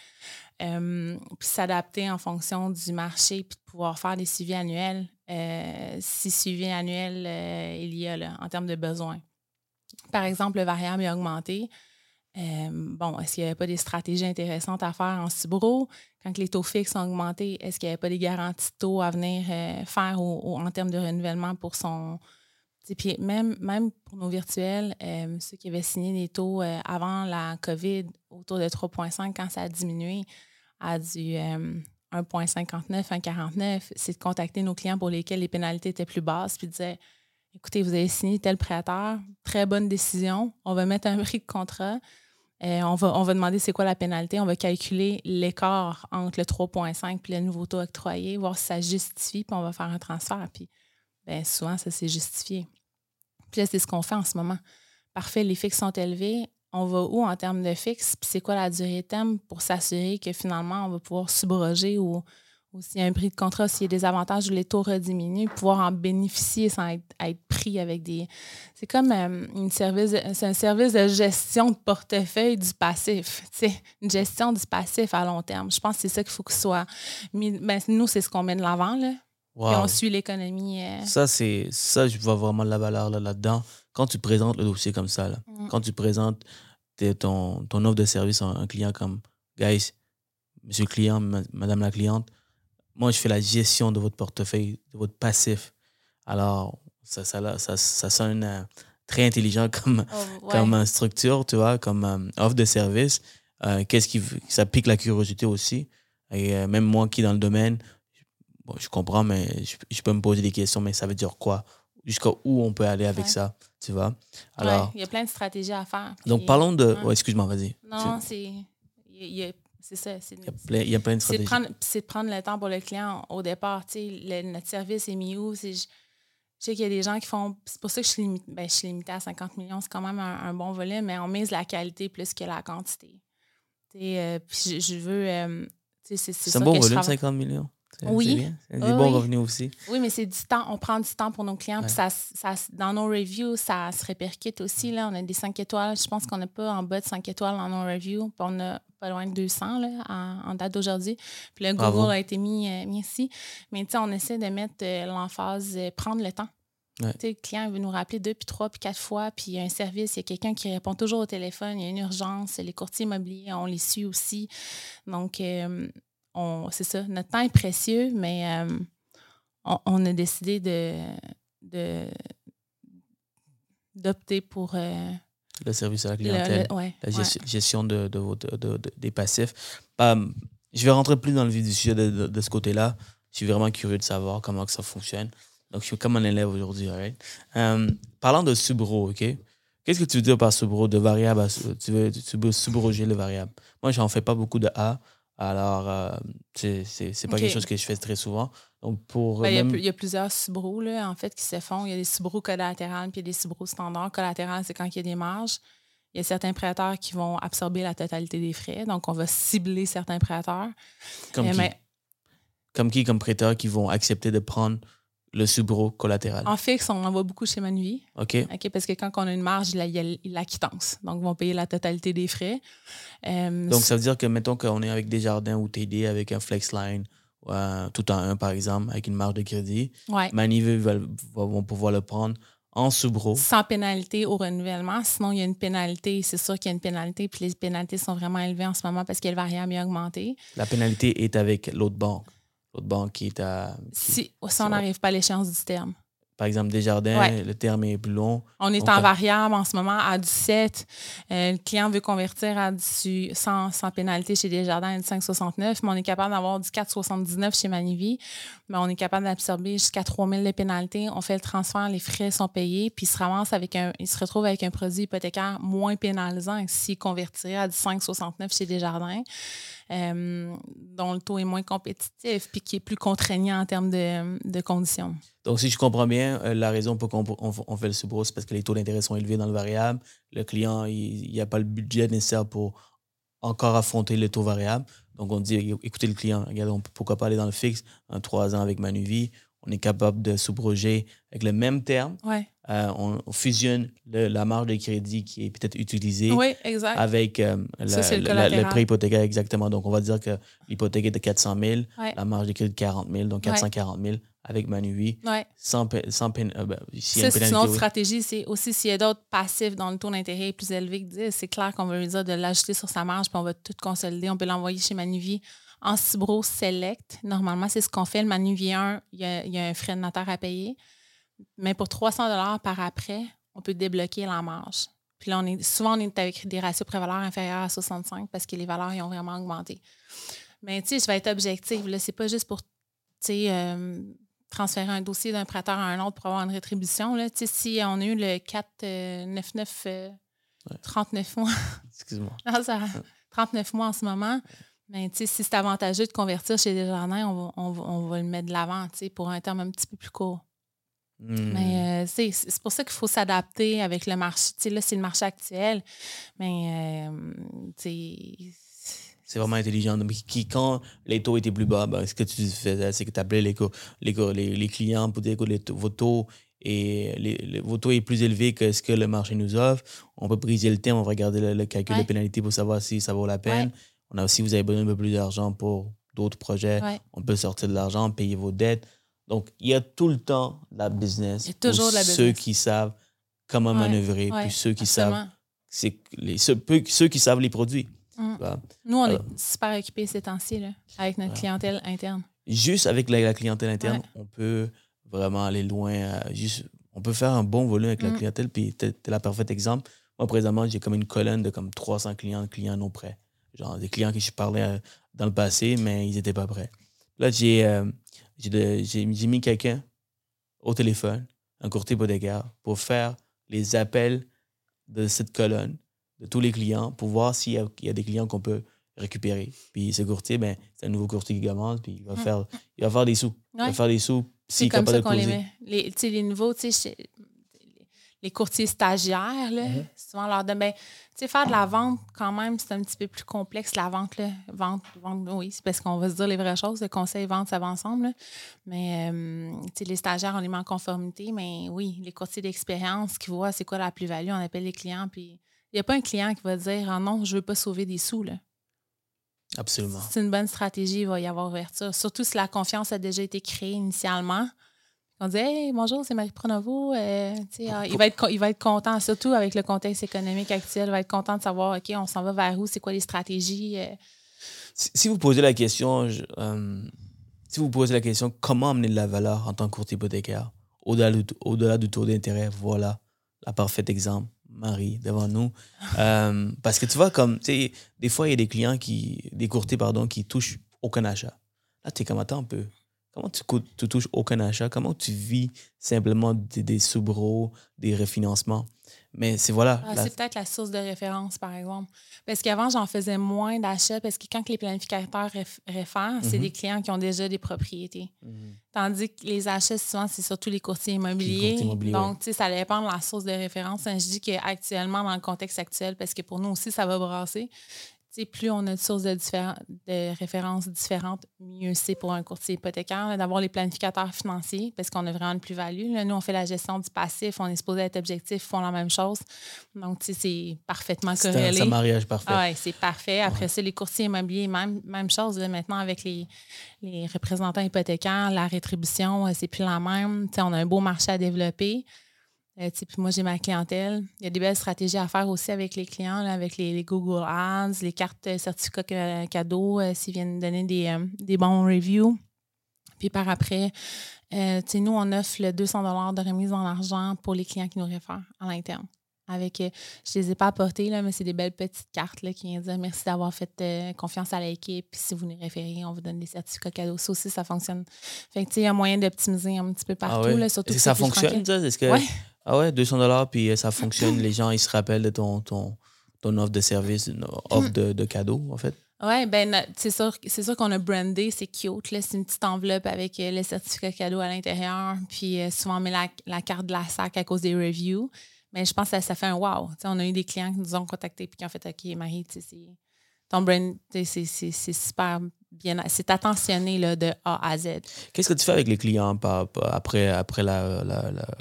euh, puis s'adapter en fonction du marché, puis de pouvoir faire des suivis annuels, euh, si suivi annuel il y a là, en termes de besoins. Par exemple, le variable est augmenté. Euh, bon, est-ce qu'il n'y avait pas des stratégies intéressantes à faire en Subro? Quand les taux fixes ont augmenté, est-ce qu'il n'y avait pas des garanties de taux à venir euh, faire en termes de renouvellement pour son. Puis même, même pour nos virtuels, euh, ceux qui avaient signé des taux avant la COVID autour de 3,5, quand ça a diminué à du 1,59, 1,49, c'est de contacter nos clients pour lesquels les pénalités étaient plus basses, puis dire écoutez, vous avez signé tel prêteur, très bonne décision, on va mettre un prix de contrat. Euh, on, va, demander c'est quoi la pénalité. On va calculer l'écart entre le 3,5 et le nouveau taux octroyé, voir si ça justifie, puis on va faire un transfert. Puis ben, souvent, ça s'est justifié. Puis là, c'est ce qu'on fait en ce moment. Parfait, les fixes sont élevés. On va où en termes de fixes? Puis c'est quoi la durée thème pour s'assurer que finalement, on va pouvoir subroger ou ou s'il y a un prix de contrat, s'il y a des avantages où les taux rediminuent, pouvoir en bénéficier sans être, pris avec des. C'est comme euh, une service, c'est un service de gestion de portefeuille du passif. Une gestion du passif à long terme. Je pense que c'est ça qu'il faut que ce soit. Ben, nous, c'est ce qu'on met de l'avant. Là. Et on suit l'économie. Euh. Ça, c'est ça, je vois vraiment la valeur là, là-dedans. Quand tu présentes le dossier comme ça, là, mm. quand tu présentes ton, ton offre de service à un client comme Guys, monsieur le client, madame la cliente, moi, je fais la gestion de votre portefeuille, de votre passif. Alors, ça, ça, ça, ça sonne euh, très intelligent comme, oh, comme structure, tu vois, comme euh, offre de service. Euh, qu'est-ce qui ça pique la curiosité aussi. Et même moi qui dans le domaine, bon, je comprends, mais je, peux me poser des questions, mais ça veut dire quoi? Jusqu'à où on peut aller avec ça, tu vois? Alors, il y a plein de stratégies à faire. Donc, parlons de. excuse-moi, vas-y. Non, c'est. Il c'est ça. Il y, a plein, de stratégies. C'est de, prendre, le temps pour le client au départ. notre service est mis où? Je, sais qu'il y a des gens qui font. C'est pour ça que je suis, limité, ben, je suis limitée à 50 millions. C'est quand même un, bon volet, mais on mise la qualité plus que la quantité. Euh, puis je, veux. Euh, c'est un bon volume, 50 millions? Oui. C'est des bons revenus aussi. Oui, mais c'est du temps. On prend du temps pour nos clients. Puis ça, ça, dans nos reviews, ça se répercute aussi. Là. On a des 5 étoiles. Je pense qu'on n'a pas en bas de 5 étoiles dans nos reviews. Puis on a pas loin de 200 là, en, date d'aujourd'hui. Puis le Google a été mis, euh, mis ici. Mais on essaie de mettre euh, l'emphase, euh, prendre le temps. Le client veut nous rappeler deux, puis trois, puis quatre fois, puis il y a un service, il y a quelqu'un qui répond toujours au téléphone, il y a une urgence, les courtiers immobiliers, on les suit aussi. Donc, c'est ça, notre temps est précieux, mais on, a décidé de, d'opter pour le service à la clientèle, la gestion, de, de, des passifs. je vais rentrer plus dans le vif du sujet de, ce côté-là. Je suis vraiment curieux de savoir comment que ça fonctionne. Donc, je suis comme un élève aujourd'hui. Euh, parlant de subro, OK? Qu'est-ce que tu veux dire par subro de variable Tu veux, tu veux subroger le variable? Moi, j'en fais pas beaucoup de A. Alors, euh, c'est pas quelque chose que je fais très souvent. Donc, pour. Ben, il, y a, même- pl- il y a plusieurs subros, là, en fait, qui se font. Il y a des subros collatérales puis il y a des subros standards. Collatéral, c'est quand il y a des marges. Il y a certains prêteurs qui vont absorber la totalité des frais. Donc, on va cibler certains prêteurs. comme, qui? mais comme qui, comme prêteur, qui vont accepter de prendre le subro collatéral. en fixe, on en voit beaucoup chez Manuvie. OK? OK, parce que quand on a une marge, il y a- a a la quittance. Donc, ils vont payer la totalité des frais. Euh, Donc, ça veut dire que, mettons qu'on est avec Desjardins ou TD avec un Flexline, ou un tout en un, par exemple, avec une marge de crédit, ouais. Va- vont pouvoir le prendre en subro. Sans pénalité au renouvellement. Sinon, il y a une pénalité. C'est sûr qu'il y a une pénalité. Puis les pénalités sont vraiment élevées en ce moment parce que le variable est augmenté. La pénalité est avec l'autre banque. L'autre banque qui est à. qui- Si, si on n'arrive pas à l'échéance du terme. par exemple, Desjardins, Ouais. le terme est plus long. On est en euh, variable en ce moment à du 7. Euh, le client veut convertir à du sans, sans pénalité chez Desjardins à du 5,69, mais on est capable d'avoir du 4,79 chez Manivi. Mais on est capable d'absorber jusqu'à 3 000 de pénalité. On fait le transfert, les frais sont payés, puis il se, ramasse avec un, il se retrouve avec un produit hypothécaire moins pénalisant s'il convertirait à du 5,69 chez Desjardins, euh, dont le taux est moins compétitif, puis qui est plus contraignant en termes de, de conditions. Donc, si je comprends bien, euh, la raison pour qu'on on, on fait le subro, c'est parce que les taux d'intérêt sont élevés dans le variable. Le client, il n'y a pas le budget nécessaire pour encore affronter le taux variable. Donc, on dit, écoutez le client, regardez, on peut- pourquoi pas aller dans le fixe, un 3 ans avec Manuvie. On est capable de subroger avec le même terme. Ouais. Euh, on, on fusionne le- la marge de crédit qui est peut-être utilisée Oui, exact. avec euh, la- Ça, c'est le la- prêt hypothécaire exactement. Donc, on va dire que l'hypothèque est de 400 000, Ouais. la marge de crédit de 40 000, donc Ouais. 440 000 avec Manuvie Ouais. sans, euh, ben, Ça, c'est une autre oui. stratégie. C'est aussi s'il y a d'autres passifs dont le taux d'intérêt est plus élevé que 10, c'est clair qu'on va lui dire de l'ajouter sur sa marge, puis on va tout consolider. On peut l'envoyer chez Manuvie en Cibro Select. Normalement, c'est ce qu'on fait. Le Manuvie 1, il y, a, il y a un frais de notaire à payer. Mais pour 300 par après, on peut débloquer la marge. Puis là, on est, souvent, on est avec des ratios prévaleurs inférieurs à 65 parce que les valeurs ils ont vraiment augmenté. Mais tu sais, je vais être objective. Là, c'est pas juste pour, tu sais, euh, transférer un dossier d'un prêteur à un autre pour avoir une rétribution. Là. Tu sais, si on a eu le 499 euh, 39 mois, Excuse-moi. non, ça- 39 mois en ce moment, mais tu sais, si c'est avantageux de convertir chez Desjardins, on va, on va, on va le mettre de l'avant tu sais, pour un terme un petit peu plus court. Hmm. Mais euh, c'est pour ça qu'il faut s'adapter avec le marché. Tu sais, là, c'est le marché actuel, mais euh, C'est vraiment intelligent. Qui, quand les taux étaient plus bas, ben, ce que tu faisais, c'est que tu appelais les, les, les, clients pour dire que les taux- vos taux et les, les- vos taux est plus élevé que ce que le marché nous offre. On peut briser le terme, on va regarder le, le calcul Ouais. de pénalité pour savoir si ça vaut la peine. Ouais. On a aussi, vous avez besoin d'un peu plus d'argent pour d'autres projets. ouais. On peut sortir de l'argent, payer vos dettes. Donc, il y a tout le temps de la business. Il y a toujours la Ceux business. qui savent comment Ouais, manœuvrer, ouais, puis ceux qui savent, c'est les, ceux, ceux qui savent les produits. Mm. Nous, on Alors- est super occupés ces temps-ci là, avec notre clientèle interne. juste avec la, la clientèle interne, Ouais. on peut vraiment aller loin. euh, juste, on peut faire un bon volume avec la Mm. clientèle. Puis, tu es, la parfaite exemple. Moi, présentement, j'ai comme une colonne de comme 300 clients, clients non prêts. Genre des clients que je parlais euh, dans le passé, mais ils n'étaient pas prêts. Là, j'ai euh, j'ai mis quelqu'un au téléphone, un courtier hypothécaire, pour faire les appels de cette colonne, de tous les clients, pour voir s'il y, a- il y a des clients qu'on peut récupérer. Puis ce courtier, ben, c'est un nouveau courtier qui commence, puis il va, Mm. faire, il va faire des sous. Il va faire des sous C'est s'il est comme capable ça de qu'on les met. Les, les nouveaux, tu sais, les courtiers stagiaires, là, Mhm. souvent leur donne, ben, tu sais, faire de la vente, quand même, c'est un petit peu plus complexe, la vente, là. Vente, vente, oui, c'est parce qu'on va se dire les vraies choses. Le conseil, vente, ça va ensemble, là. Mais, euh, tu sais, les stagiaires, on les met en conformité, mais oui, les courtiers d'expérience qui voient c'est quoi la plus-value, on appelle les clients, puis il n'y a pas un client qui va dire, ah non, je veux pas sauver des sous, là. Absolument. C'est une bonne stratégie, il va y avoir ouverture. Surtout si la confiance a déjà été créée initialement. On dit Hey, bonjour, c'est Marie Pronovo. Euh, ah, il, va être, il va être content, surtout avec le contexte économique actuel, il va être content de savoir OK, on s'en va vers où, c'est quoi les stratégies. euh. Si, si vous posez la question, je- euh, si vous posez la question, comment amener de la valeur en tant que courtier hypothécaire au-delà du, du taux d'intérêt, voilà la parfaite exemple, Marie, devant nous. Parce que tu vois, comme, des fois, il y a des clients qui, des courtiers, pardon, qui touchent aucun achat. Là, tu es comme, attends un peu. Comment tu, tu touches aucun achat? Comment tu vis simplement des, des soubreaux, des refinancements? Mais c'est voilà. Ah, la- c'est peut-être la source de référence, par exemple. Parce qu'avant, j'en faisais moins d'achats parce que quand les planificateurs réf- réfèrent, c'est Mhm. des clients qui ont déjà des propriétés. Mhm. Tandis que les achats, souvent, c'est surtout les courtiers immobiliers. courtiers immobiliers, Donc, ça dépend de la source de référence. Je dis qu'actuellement, dans le contexte actuel, parce que pour nous aussi, ça va brasser, plus on a de sources de, références différentes, mieux c'est pour un courtier hypothécaire d'avoir les planificateurs financiers parce qu'on a vraiment une plus-value. Nous, on fait la gestion du passif, on est supposé être objectif, font la même chose. Donc, c'est parfaitement corrélé. c'est un mariage parfait. Ah ouais, c'est parfait. Après ça, les courtiers immobiliers, même, même chose. là, maintenant, avec les, les représentants hypothécaires, la rétribution, euh, c'est plus la même. On a un beau marché à développer. Euh, moi, j'ai ma clientèle. Il y a des belles stratégies à faire aussi avec les clients, avec les, Google Ads, les cartes euh, certificats ca- cadeaux, euh, s'ils viennent donner des, des bons reviews. Puis par après, nous, on offre le 200 de remise en argent pour les clients qui nous réfèrent à l'interne. Avec, euh, je ne les ai pas apportées, là, mais c'est des belles petites cartes là, qui viennent dire merci d'avoir fait euh, confiance à l'équipe. Puis si vous nous référez, on vous donne des certificats cadeaux. Ça aussi, ça fonctionne. Fait que, tu sais, il y a moyen d'optimiser un petit peu Ah partout. ouais? là, surtout Est-ce que que ça fonctionne, ça? Est-ce que... Ouais. Ah ouais, 200 dollars, puis euh, ça fonctionne. les gens, ils se rappellent de ton, ton, ton offre de service, une offre de, de cadeau, en fait? Oui, ben c'est sûr, c'est sûr qu'on a brandé, c'est cute. là. C'est une petite enveloppe avec euh, le certificat cadeau à l'intérieur. Puis euh, souvent, on met la, la carte de la SAC à cause des reviews. Mais je pense que ça, fait un wow. On a eu des clients qui nous ont contactés puis qui ont fait OK, Marie, ton brand, c'est- super bien. C'est attentionné là, de A à Z. Qu'est-ce que tu fais avec les clients après, après la,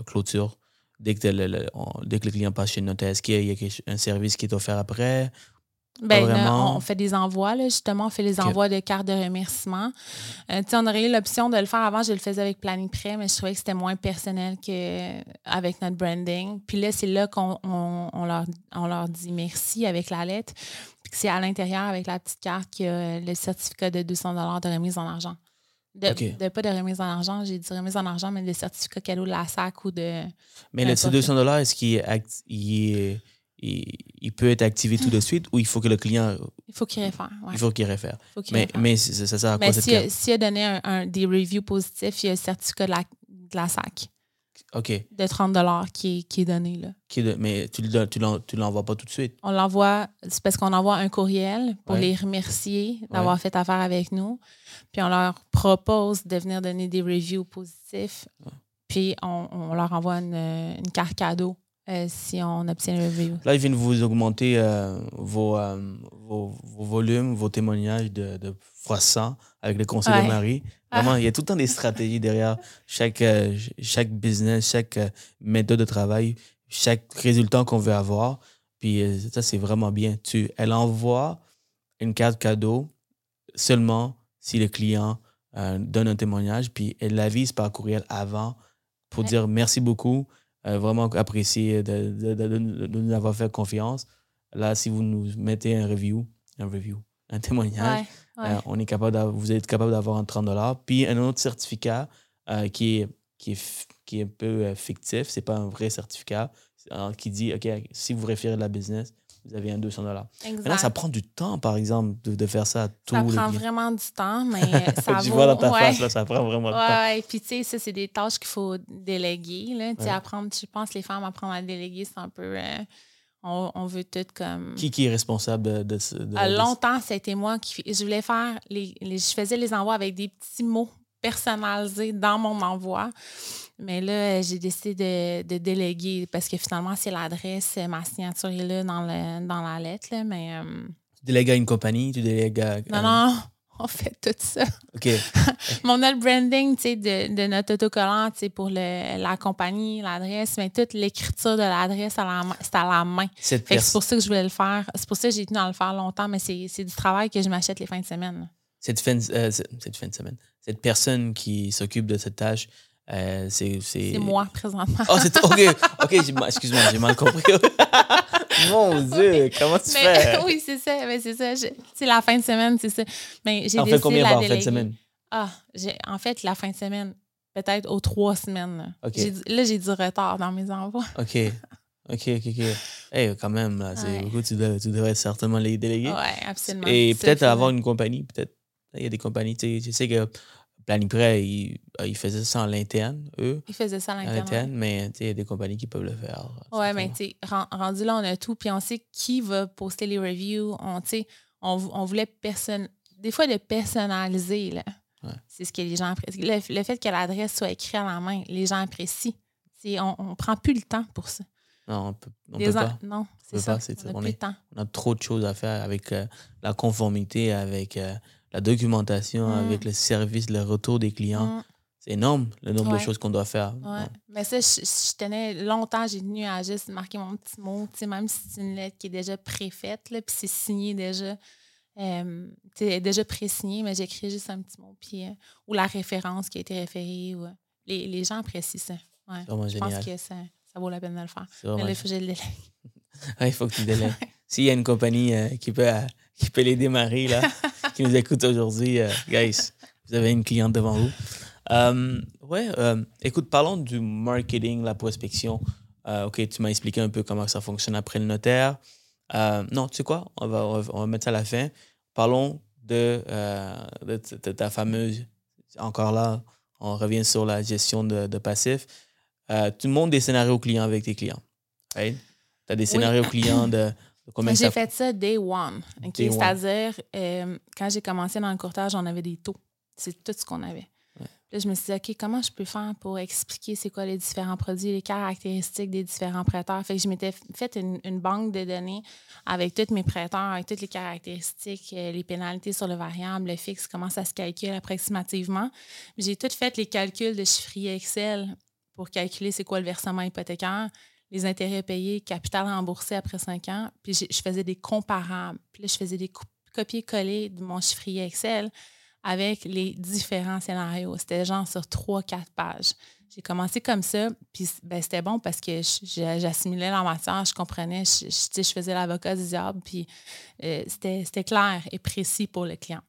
clôture? Dès que, le- le- on- dès que client passe chez notaire, est-ce qu'il y a, un service qui est offert après? Ben, vraiment. on fait des envois, là, justement. On fait les envois de cartes de remerciement. Euh, on aurait eu l'option de le faire avant. Je le faisais avec Planning Prêt, mais je trouvais que c'était moins personnel qu'avec notre branding. Puis là, c'est là qu'on on, on leur, on leur dit merci avec la lettre. Puis c'est à l'intérieur, avec la petite carte, qu'il y a le certificat de 200 de remise en argent. De, pas de remise en argent, j'ai dit remise en argent, mais de certificat cadeau de la SAC ou de. Mais le, ces importe. 200 dollars, est-ce qu'il est il, peut être activé tout de suite ou il faut que le client, Il faut qu'il réfère. Ouais. il faut qu'il réfère? faut Mais, réfère. mais ça, ça sert à quoi Mais cette s'il a, donné un, un- des reviews positifs, il y a le certificat de la, de la SAC OK. de 30 qui est, qui est donné. Là. Qui est de- mais tu ne l'envoies pas tout de suite. On l'envoie, c'est parce qu'on envoie un courriel pour Ouais. les remercier d'avoir fait affaire avec nous. Puis on leur propose de venir donner des reviews positifs. Puis on, on leur envoie une, une carte cadeau euh, si on obtient le review. Là, ils viennent vous augmenter euh, vos, euh, vos, vos volumes, vos témoignages de, de 100 avec le conseil Ouais. de Marie. Vraiment, il y a tout le temps des stratégies derrière chaque, euh, chaque business, chaque méthode de travail, chaque résultat qu'on veut avoir. Puis ça, c'est vraiment bien. Tu, elle envoie une carte cadeau seulement si le client donne un témoignage, puis elle l'avise par courriel avant pour Ouais. dire merci beaucoup, vraiment apprécié de, de- de- de- de nous avoir fait confiance. Là, si vous nous mettez un review, un review, un témoignage, Ouais, ouais. euh, on est capable vous êtes capable d'avoir un 30 Puis un autre certificat euh, qui, est, qui, est, qui est un peu euh, fictif, c'est pas un vrai certificat, euh, qui dit, OK, si vous référez de la business, vous avez un 200 Maintenant, exact. ça prend du temps, par exemple, de, de faire ça tous Ça prend vraiment du temps, mais ça tu vaut... vois dans ta ouais. face, là, ça prend vraiment du Ouais, temps. ouais. Puis, tu sais, ça, c'est des tâches qu'il faut déléguer. Là. Ouais. apprendre, je pense, les femmes apprendre à déléguer, c'est un peu. euh, on, on veut tout comme. Qui, qui est responsable de, À de- longtemps, c'était moi qui. Je voulais faire. Les, les- je faisais les envois avec des petits mots personnalisés dans mon envoi. Mais là, j'ai décidé de, de déléguer parce que finalement, c'est l'adresse, ma signature est là dans, le, dans la lettre. là, mais euh, Tu délègues à une compagnie, tu délègues à... non, non, on fait tout ça. OK. Mon notre branding, de, de notre autocollant, pour le, la compagnie, l'adresse, mais toute l'écriture de l'adresse, c'est à la main. C'est pour ça que je voulais le faire. C'est pour ça que j'ai tenu à le faire longtemps, mais c'est du travail que je m'achète les fins de semaine. cette fin, euh, cette fin de semaine, cette personne qui s'occupe de cette tâche, euh, c'est... Moi, présentement. Oh, c'est... OK, OK, j'ai mal- excuse-moi, j'ai mal compris. Mon Dieu, comment tu Mais, fais? oui, c'est ça. Mais c'est ça. je- C'est la fin de semaine, c'est ça. Mais j'ai décidé fais combien la par fin de semaine? Ah, en fait, la fin de semaine, peut-être aux trois semaines. là. J'ai du- retard dans mes envois. OK. OK, OK, OK. Hey, quand même, là, c'est Ouais. beaucoup, tu, devrais- tu devrais certainement les déléguer. Oui, absolument. Et peut-être avoir une compagnie, peut-être. Il y a des compagnies, tu sais, je sais que Planiprêt, ils, ils faisaient ça en l'interne, eux. Ils faisaient ça À l'interne. mais il y a des compagnies qui peuvent le faire. Ouais, mais tu rendu là, on a tout. Puis on sait qui va poster les reviews. On, on, on voulait personne. Des fois, de personnaliser, là. Ouais. C'est ce que les gens apprécient. Le, le fait que l'adresse soit écrite à la main, les gens apprécient. C'est- on ne prend plus le temps pour ça. Non, on peut, on peut pas. Non, c'est ça. pas, on n'a on plus est- le temps. On a trop de choses à faire avec euh, la conformité, avec euh, la documentation, Mm. avec le service, le retour des clients. Mm, C'est énorme, le nombre de choses qu'on doit faire. ouais. Mais ça, je, je tenais longtemps, j'ai tenu à juste marquer mon petit mot, même si c'est une lettre qui est déjà préfaite, puis c'est signé déjà. Euh, est déjà pré-signée, mais j'écris juste un petit mot. Puis, euh, ou la référence qui a été référée. Ou, euh, les, les gens apprécient ça. Ouais. Je pense que ça, ça vaut la peine de le faire. Mais là, il faut que je le délègue. Ouais, il faut que tu délègues. S'il y a une compagnie euh, qui, peut, qui peut les démarrer, là, qui nous écoute aujourd'hui, euh, guys, vous avez une cliente devant vous. Euh, ouais, euh, écoute, parlons du marketing, la prospection. OK, tu m'as expliqué un peu comment ça fonctionne après le notaire. Non, tu sais quoi? On va, on va- on va mettre ça à la fin. Parlons de, de, t- de ta fameuse. Encore là, on revient sur la gestion de, de passif. Euh, tu montes des scénarios clients avec tes clients. Tu as des scénarios clients de, J'ai ça fait ça day one. C'est-à-dire, euh, quand j'ai commencé dans le courtage, on avait des taux. C'est tout ce qu'on avait. Là, je me suis dit, OK, comment je peux faire pour expliquer c'est quoi les différents produits, les caractéristiques des différents prêteurs? Fait que je m'étais fait une, une banque de données avec tous mes prêteurs, avec toutes les caractéristiques, euh, les pénalités sur le variable, le fixe, comment ça se calcule approximativement. J'ai tout fait les calculs de chiffrier Excel pour calculer c'est quoi le versement hypothécaire, les intérêts payés, capital remboursé après cinq ans. Puis je faisais des comparables. Puis là, je faisais des co- copier-coller de mon chiffrier Excel avec les différents scénarios. C'était genre sur trois, quatre pages. J'ai commencé comme ça, puis ben, c'était bon parce que j'assimilais la matière, je comprenais, je, je, faisais l'avocat du diable, puis euh, c'était c'était clair et précis pour le client.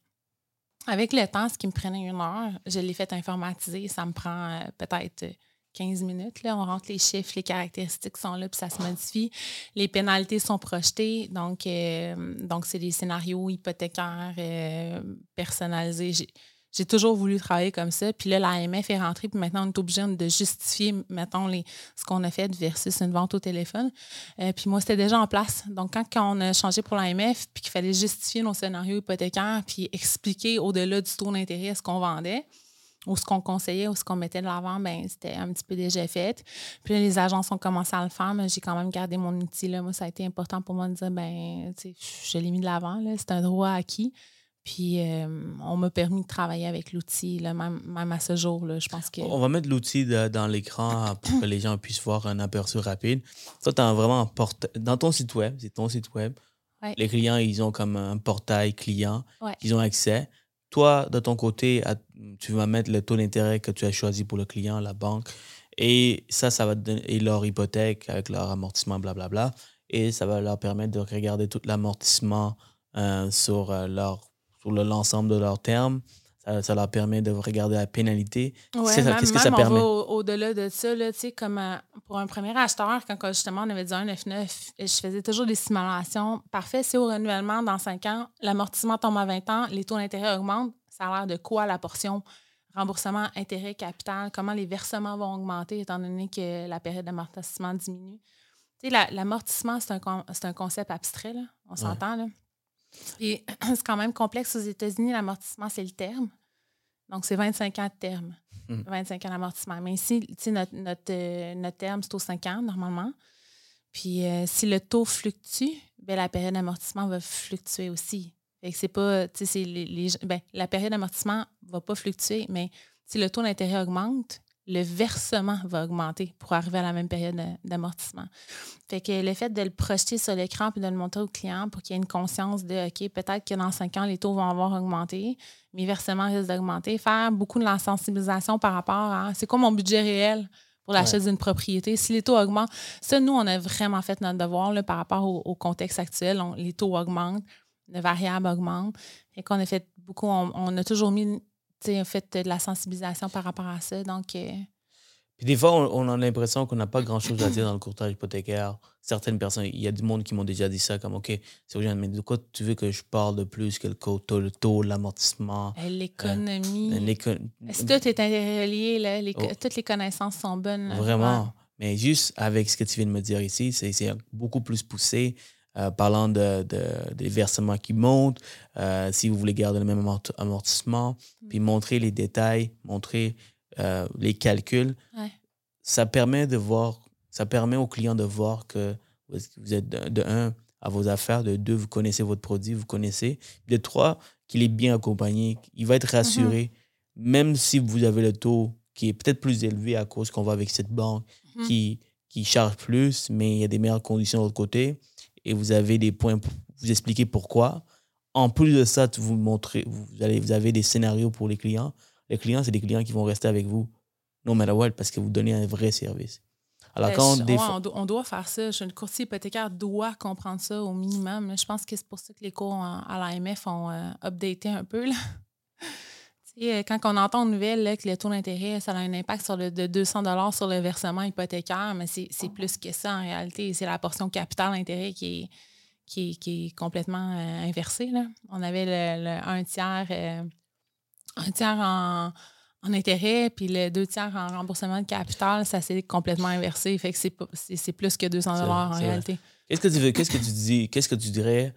Avec le temps, ce qui me prenait une heure, je l'ai fait informatiser. Ça me prend euh, peut-être euh, 15 minutes. Là. On rentre les chiffres, les caractéristiques sont là, puis ça se modifie. Les pénalités sont projetées. Donc, euh, donc c'est des scénarios hypothécaires euh, personnalisés. J'ai- toujours voulu travailler comme ça. Puis là, l'AMF est rentrée, puis maintenant, on est obligé de justifier, mettons, les, ce qu'on a fait versus une vente au téléphone. Euh, puis moi, c'était déjà en place. Donc, quand, quand on a changé pour l'AMF, puis qu'il fallait justifier nos scénarios hypothécaires, puis expliquer au-delà du taux d'intérêt ce qu'on vendait, ou ce qu'on conseillait, ou ce qu'on mettait de l'avant, ben c'était un petit peu déjà fait. Puis là, les agences ont commencé à le faire, mais j'ai quand même gardé mon outil. Là. Moi, ça a été important pour moi de dire, ben, je l'ai mis de l'avant. C'est un droit acquis. Puis euh, on m'a permis de travailler avec l'outil, même, même à ce jour. Là, je pense que. On va mettre l'outil dans l'écran pour que les gens puissent voir un aperçu rapide. Toi, tu as vraiment un portail. Dans ton site web, c'est ton site web. Ouais. Les clients, ils ont comme un portail client. Ouais. Ils ont accès. Toi, de ton côté, tu vas mettre le taux d'intérêt que tu as choisi pour le client, la banque. Et ça, ça va donner leur hypothèque avec leur amortissement, blablabla. Et ça va leur permettre de regarder tout l'amortissement euh, sur, euh, sur le- l'ensemble de leurs termes. Ça, ça leur permet de regarder la pénalité. Ouais, que ça- même- qu'est-ce que ça permet? au- au-delà de ça, là, comme euh, pour un premier acheteur, quand justement on avait dit 1,99, je faisais toujours des simulations. Parfait, si au renouvellement, dans 5 ans, l'amortissement tombe à 20 ans, les taux d'intérêt augmentent, ça a l'air de quoi la portion remboursement, intérêt, capital, comment les versements vont augmenter étant donné que la période d'amortissement diminue. L'amortissement, c'est un, c'est un concept abstrait, là, on s'entend, là. Et c'est quand même complexe aux États-Unis, l'amortissement, c'est le terme. Donc, c'est 25 ans de terme. Mm. 25 ans d'amortissement. Mais ici, notre, notre, euh, notre terme, c'est aux 5 ans, normalement. Puis, euh, si le taux fluctue, ben, la période d'amortissement va fluctuer aussi. Fait que c'est pas, c'est les, les- ben, la période d'amortissement va pas fluctuer, mais si le taux d'intérêt augmente, le versement va augmenter pour arriver à la même période de- d'amortissement. Fait que le fait de le projeter sur l'écran puis de le montrer au client pour qu'il y ait une conscience de OK, peut-être que dans cinq ans, les taux vont avoir augmenté, mes versements risquent d'augmenter. Faire beaucoup de la sensibilisation par rapport à c'est quoi mon budget réel pour l'achat d'une propriété? Si les taux augmentent, ça, nous, on a vraiment fait notre devoir là, par rapport au, au contexte actuel. On- les taux augmentent, le variable augmente. Fait qu'on a fait beaucoup, on, on a toujours mis, tu sais, fait de la sensibilisation par rapport à ça. Donc, euh, Puis des fois, on, on a l'impression qu'on n'a pas grand-chose à dire dans le courtage hypothécaire. Certaines personnes, il y a du monde qui m'ont déjà dit ça, comme, OK, c'est urgent, mais de quoi tu veux que je parle de plus que le taux, le taux, l'amortissement? Euh, L'économie. Euh, l'éco- Si tout est interrelié, là, les- Oh. toutes les connaissances sont bonnes. là. Vraiment. Mais juste avec ce que tu viens de me dire ici, c'est beaucoup plus poussé, euh, parlant de, de- des versements qui montent, euh, si vous voulez garder le même amort- amortissement, Mm. puis montrer les détails, montrer euh, les calculs. Ouais. Ça permet de voir, ça permet aux clients de voir que vous êtes de, de un à vos affaires, de deux, vous connaissez votre produit, vous connaissez, de trois, qu'il est bien accompagné, il va être rassuré, Mm-hmm. même si vous avez le taux qui est peut-être plus élevé à cause qu'on va avec cette banque Mhm. qui, qui charge plus, mais il y a des meilleures conditions de l'autre côté, et vous avez des points pour vous expliquer pourquoi. En plus de ça, vous montrez, vous, allez, vous avez des scénarios pour les clients. Les clients, c'est des clients qui vont rester avec vous, no matter what, parce que vous donnez un vrai service. Alors, Ben, quand ouais, on, do- on doit faire ça. Je- Le courtier hypothécaire doit comprendre ça au minimum. Je pense que c'est pour ça que les cours en- à l'AMF ont euh, updaté un peu. Là. Tu sais, Quand on entend une nouvelle là, que le taux d'intérêt, ça a un impact sur le, de 200 sur le versement hypothécaire, mais c'est c'est plus que ça en réalité. C'est la portion capital-intérêt qui est, qui, est, qui est complètement euh, inversée. Là. On avait le, le un tiers, euh, un tiers en, en intérêt, puis le deux tiers en remboursement de capital, ça s'est complètement inversé. Fait que c'est plus que 200 C'est vrai, en réalité. Qu'est-ce que tu veux, qu'est-ce que tu dis, qu'est-ce que tu dirais,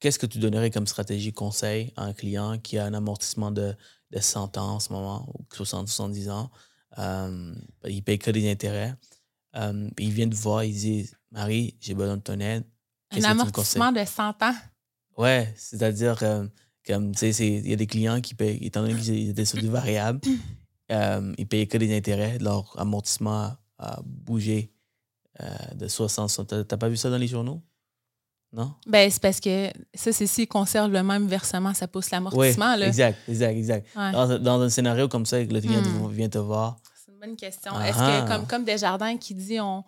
qu'est-ce que tu donnerais comme stratégie conseil à un client qui a un amortissement de, de 100 ans en ce moment, ou 60, 70 ans, euh, il paye que des intérêts, euh, il vient te voir, il dit, Marie, j'ai besoin de ton aide. Un amortissement de 100 ans? Ouais, c'est-à-dire, euh, comme, tu sais, il y a des clients qui payent, étant donné qu'ils étaient sur du variable, euh, ils payaient que des intérêts, leur amortissement a bougé euh, de 60. T'as t'as pas vu ça dans les journaux? Non? Ben, c'est parce que ça, c'est s'ils conservent le même versement, ça pousse Oui, l'amortissement. là. exact, exact, exact. Ouais. Dans, dans un scénario comme ça, le client Hmm. vient te voir. C'est une bonne question. Ah Est-ce que, comme, comme Desjardins qui dit, on,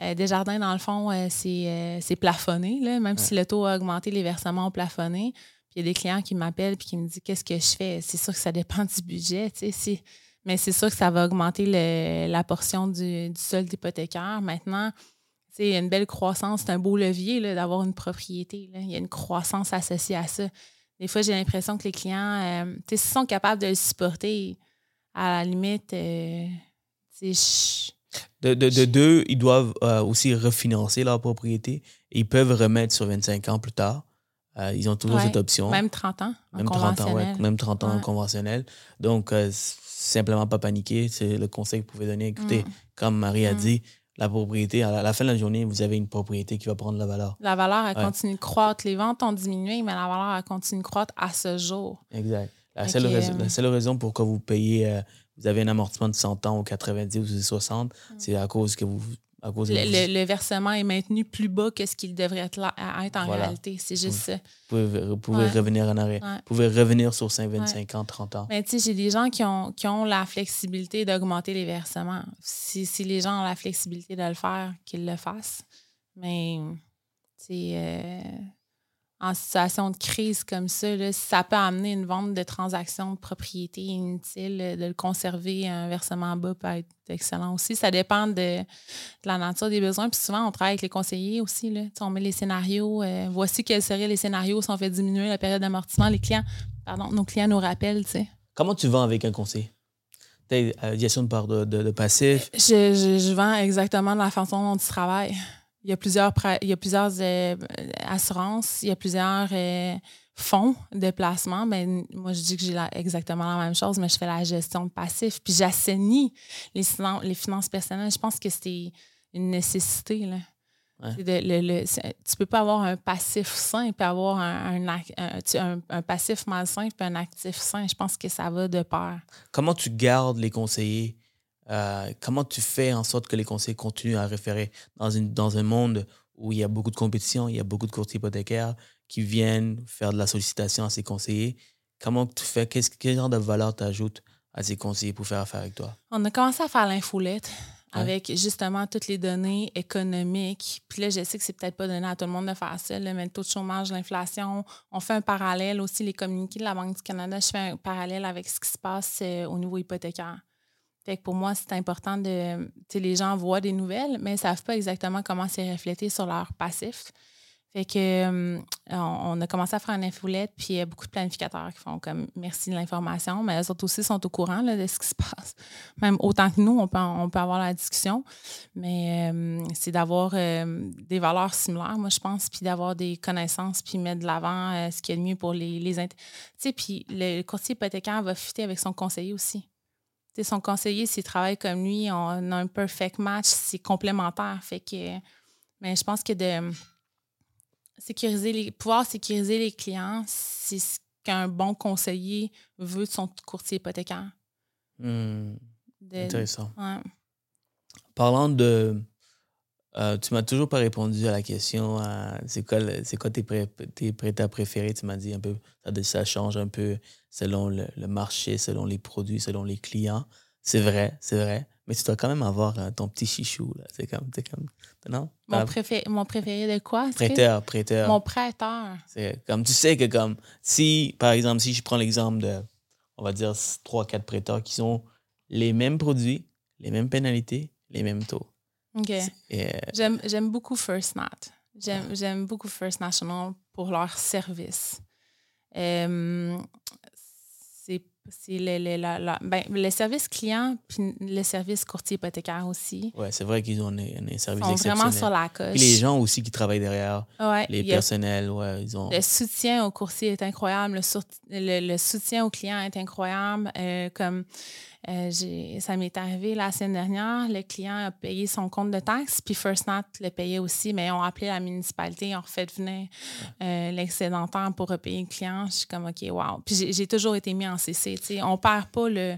euh, Desjardins, dans le fond, euh, c'est euh, c'est plafonné, là, même si le taux a augmenté, les versements ont plafonné. Puis il y a des clients qui m'appellent et qui me disent Qu'est-ce que je fais? C'est sûr que ça dépend du budget, tu sais, si- mais c'est sûr que ça va augmenter le- la portion du, du solde hypothécaire. Maintenant, a une belle croissance, c'est un beau levier d'avoir une propriété. là. Il y a une croissance associée à ça. Des fois, j'ai l'impression que les clients, euh, s'ils sont capables de le supporter, à la limite, euh, De, de, de deux, ils doivent euh, aussi refinancer leur propriété et ils peuvent remettre sur 25 ans plus tard. Euh, ils ont toujours Ouais, cette option. même 30 ans en Même 30 ans, ouais, même 30 ans Ouais. conventionnel. Donc, euh, simplement pas paniquer. C'est le conseil que vous pouvez donner. Écoutez, Mm. comme Marie a Mm. dit, la propriété, à la, à la fin de la journée, vous avez une propriété qui va prendre la valeur. La valeur, elle continue de croître. Les ventes ont diminué, mais la valeur, elle continue de croître à ce jour. Exact. La seule, raison, euh, la seule raison pour que vous payez, euh, vous avez un amortissement de 100 ans ou 90 ou 60, c'est à cause que vous. À cause que. Le, versement est maintenu plus bas que ce qu'il devrait être, là- à être en Voilà. réalité. C'est juste ça. pouvez, vous pouvez Ouais. revenir en arrière. Ouais. Vous pouvez revenir sur 5, 25 ans, 30 ans. Mais tu sais, j'ai des gens qui ont, qui ont la flexibilité d'augmenter les versements. Si, si les gens ont la flexibilité de le faire, qu'ils le fassent. Mais, sais, euh, en situation de crise comme ça, là, ça peut amener une vente de transactions de propriété inutile. euh, De le conserver, un versement bas peut être excellent aussi. Ça dépend de, de la nature des besoins. Puis souvent, on travaille avec les conseillers aussi. Là. Tu sais, On met les scénarios. euh, voici quels seraient les scénarios si on fait diminuer la période d'amortissement. Les clients, pardon, nos clients nous rappellent, tu sais. Comment tu vends avec un conseiller? Tu gestion de part de, de, de passif? Je, je, je vends exactement de la façon dont tu travailles. Il y a plusieurs, il y a plusieurs euh, assurances, il y a plusieurs euh, fonds de placement. Ben, moi, je dis que j'ai exactement la même chose, mais je fais la gestion de passif. Puis j'assainis les, finan- les finances personnelles. Je pense que c'est une nécessité. Là. Ouais. C'est de- le- le- c'est- tu peux pas avoir un passif sain puis avoir un- un passif malsain puis un actif sain. Je pense que ça va de pair. Comment tu gardes les conseillers? Euh, comment tu fais en sorte que les conseillers continuent à référer dans, une, dans un monde où il y a beaucoup de compétition, il y a beaucoup de courtiers hypothécaires qui viennent faire de la sollicitation à ces conseillers? Comment tu fais? Quel genre de valeur tu ajoutes à ces conseillers pour faire affaire avec toi? On a commencé à faire l'infolette avec justement toutes les données économiques. Puis là, je sais que c'est peut-être pas donné à tout le monde de faire ça, là, mais le taux de chômage, l'inflation, on fait un parallèle aussi, les communiqués de la Banque du Canada, je fais un parallèle avec ce qui se passe euh, au niveau hypothécaire. Fait que pour moi, c'est important de. Les gens voient des nouvelles, mais ne savent pas exactement comment c'est reflété sur leur passif. Fait que euh, on, a commencé à faire une infolette, puis il y a beaucoup de planificateurs qui font comme merci de l'information, mais eux autres aussi sont au courant de ce qui se passe. Même autant que nous, on peut, on peut avoir la discussion. Mais euh, c'est d'avoir euh, des valeurs similaires, moi, je pense, puis d'avoir des connaissances, puis mettre de l'avant ce qui est le mieux pour les. les tu sais, puis le courtier hypothécaire va fuiter avec son conseiller aussi. Son conseiller, s'il travaille comme lui, on a un perfect match, c'est complémentaire. Fait que. Mais je pense que de sécuriser les, pouvoir sécuriser les clients, c'est ce qu'un bon conseiller veut de son courtier hypothécaire. Hmm. Intéressant. Parlant de. Euh, tu m'as toujours pas répondu à la question euh, c'est quoi, c'est quoi tes, pré, tes prêteurs préférés Tu m'as dit un peu, ça, change un peu selon le, le, marché, selon les produits, selon les clients. C'est vrai, c'est vrai. Mais tu dois quand même avoir ton petit chichou. Là. C'est comme, comme. Non? Mon, préféré, mon préféré de quoi? Prêteur, prêteur. Mon prêteur. C'est comme tu sais que comme si, par exemple, si je prends l'exemple de, on va dire, trois, quatre prêteurs qui sont les mêmes produits, les mêmes pénalités, les mêmes taux. OK. Euh, j'aime beaucoup First Nat. J'aime beaucoup First National pour leur service. Euh, c'est le, le, la, ben, le service client puis le service courtier hypothécaire aussi. Oui, c'est vrai qu'ils ont un, service Ils sont vraiment sur la coche. Puis les gens aussi qui travaillent derrière, les personnels, ouais, ils ont... Le soutien au courtier est incroyable, le, le, soutien au client est incroyable. Euh, comme euh, ça m'est arrivé la semaine dernière, le client a payé son compte de taxes, puis First Nat le payait aussi, mais ils ont appelé la municipalité, ont refait venir euh, l'excédentaire pour repayer le client. Je suis comme, OK, wow. Puis j'ai toujours été mis en CC. On ne perd pas le.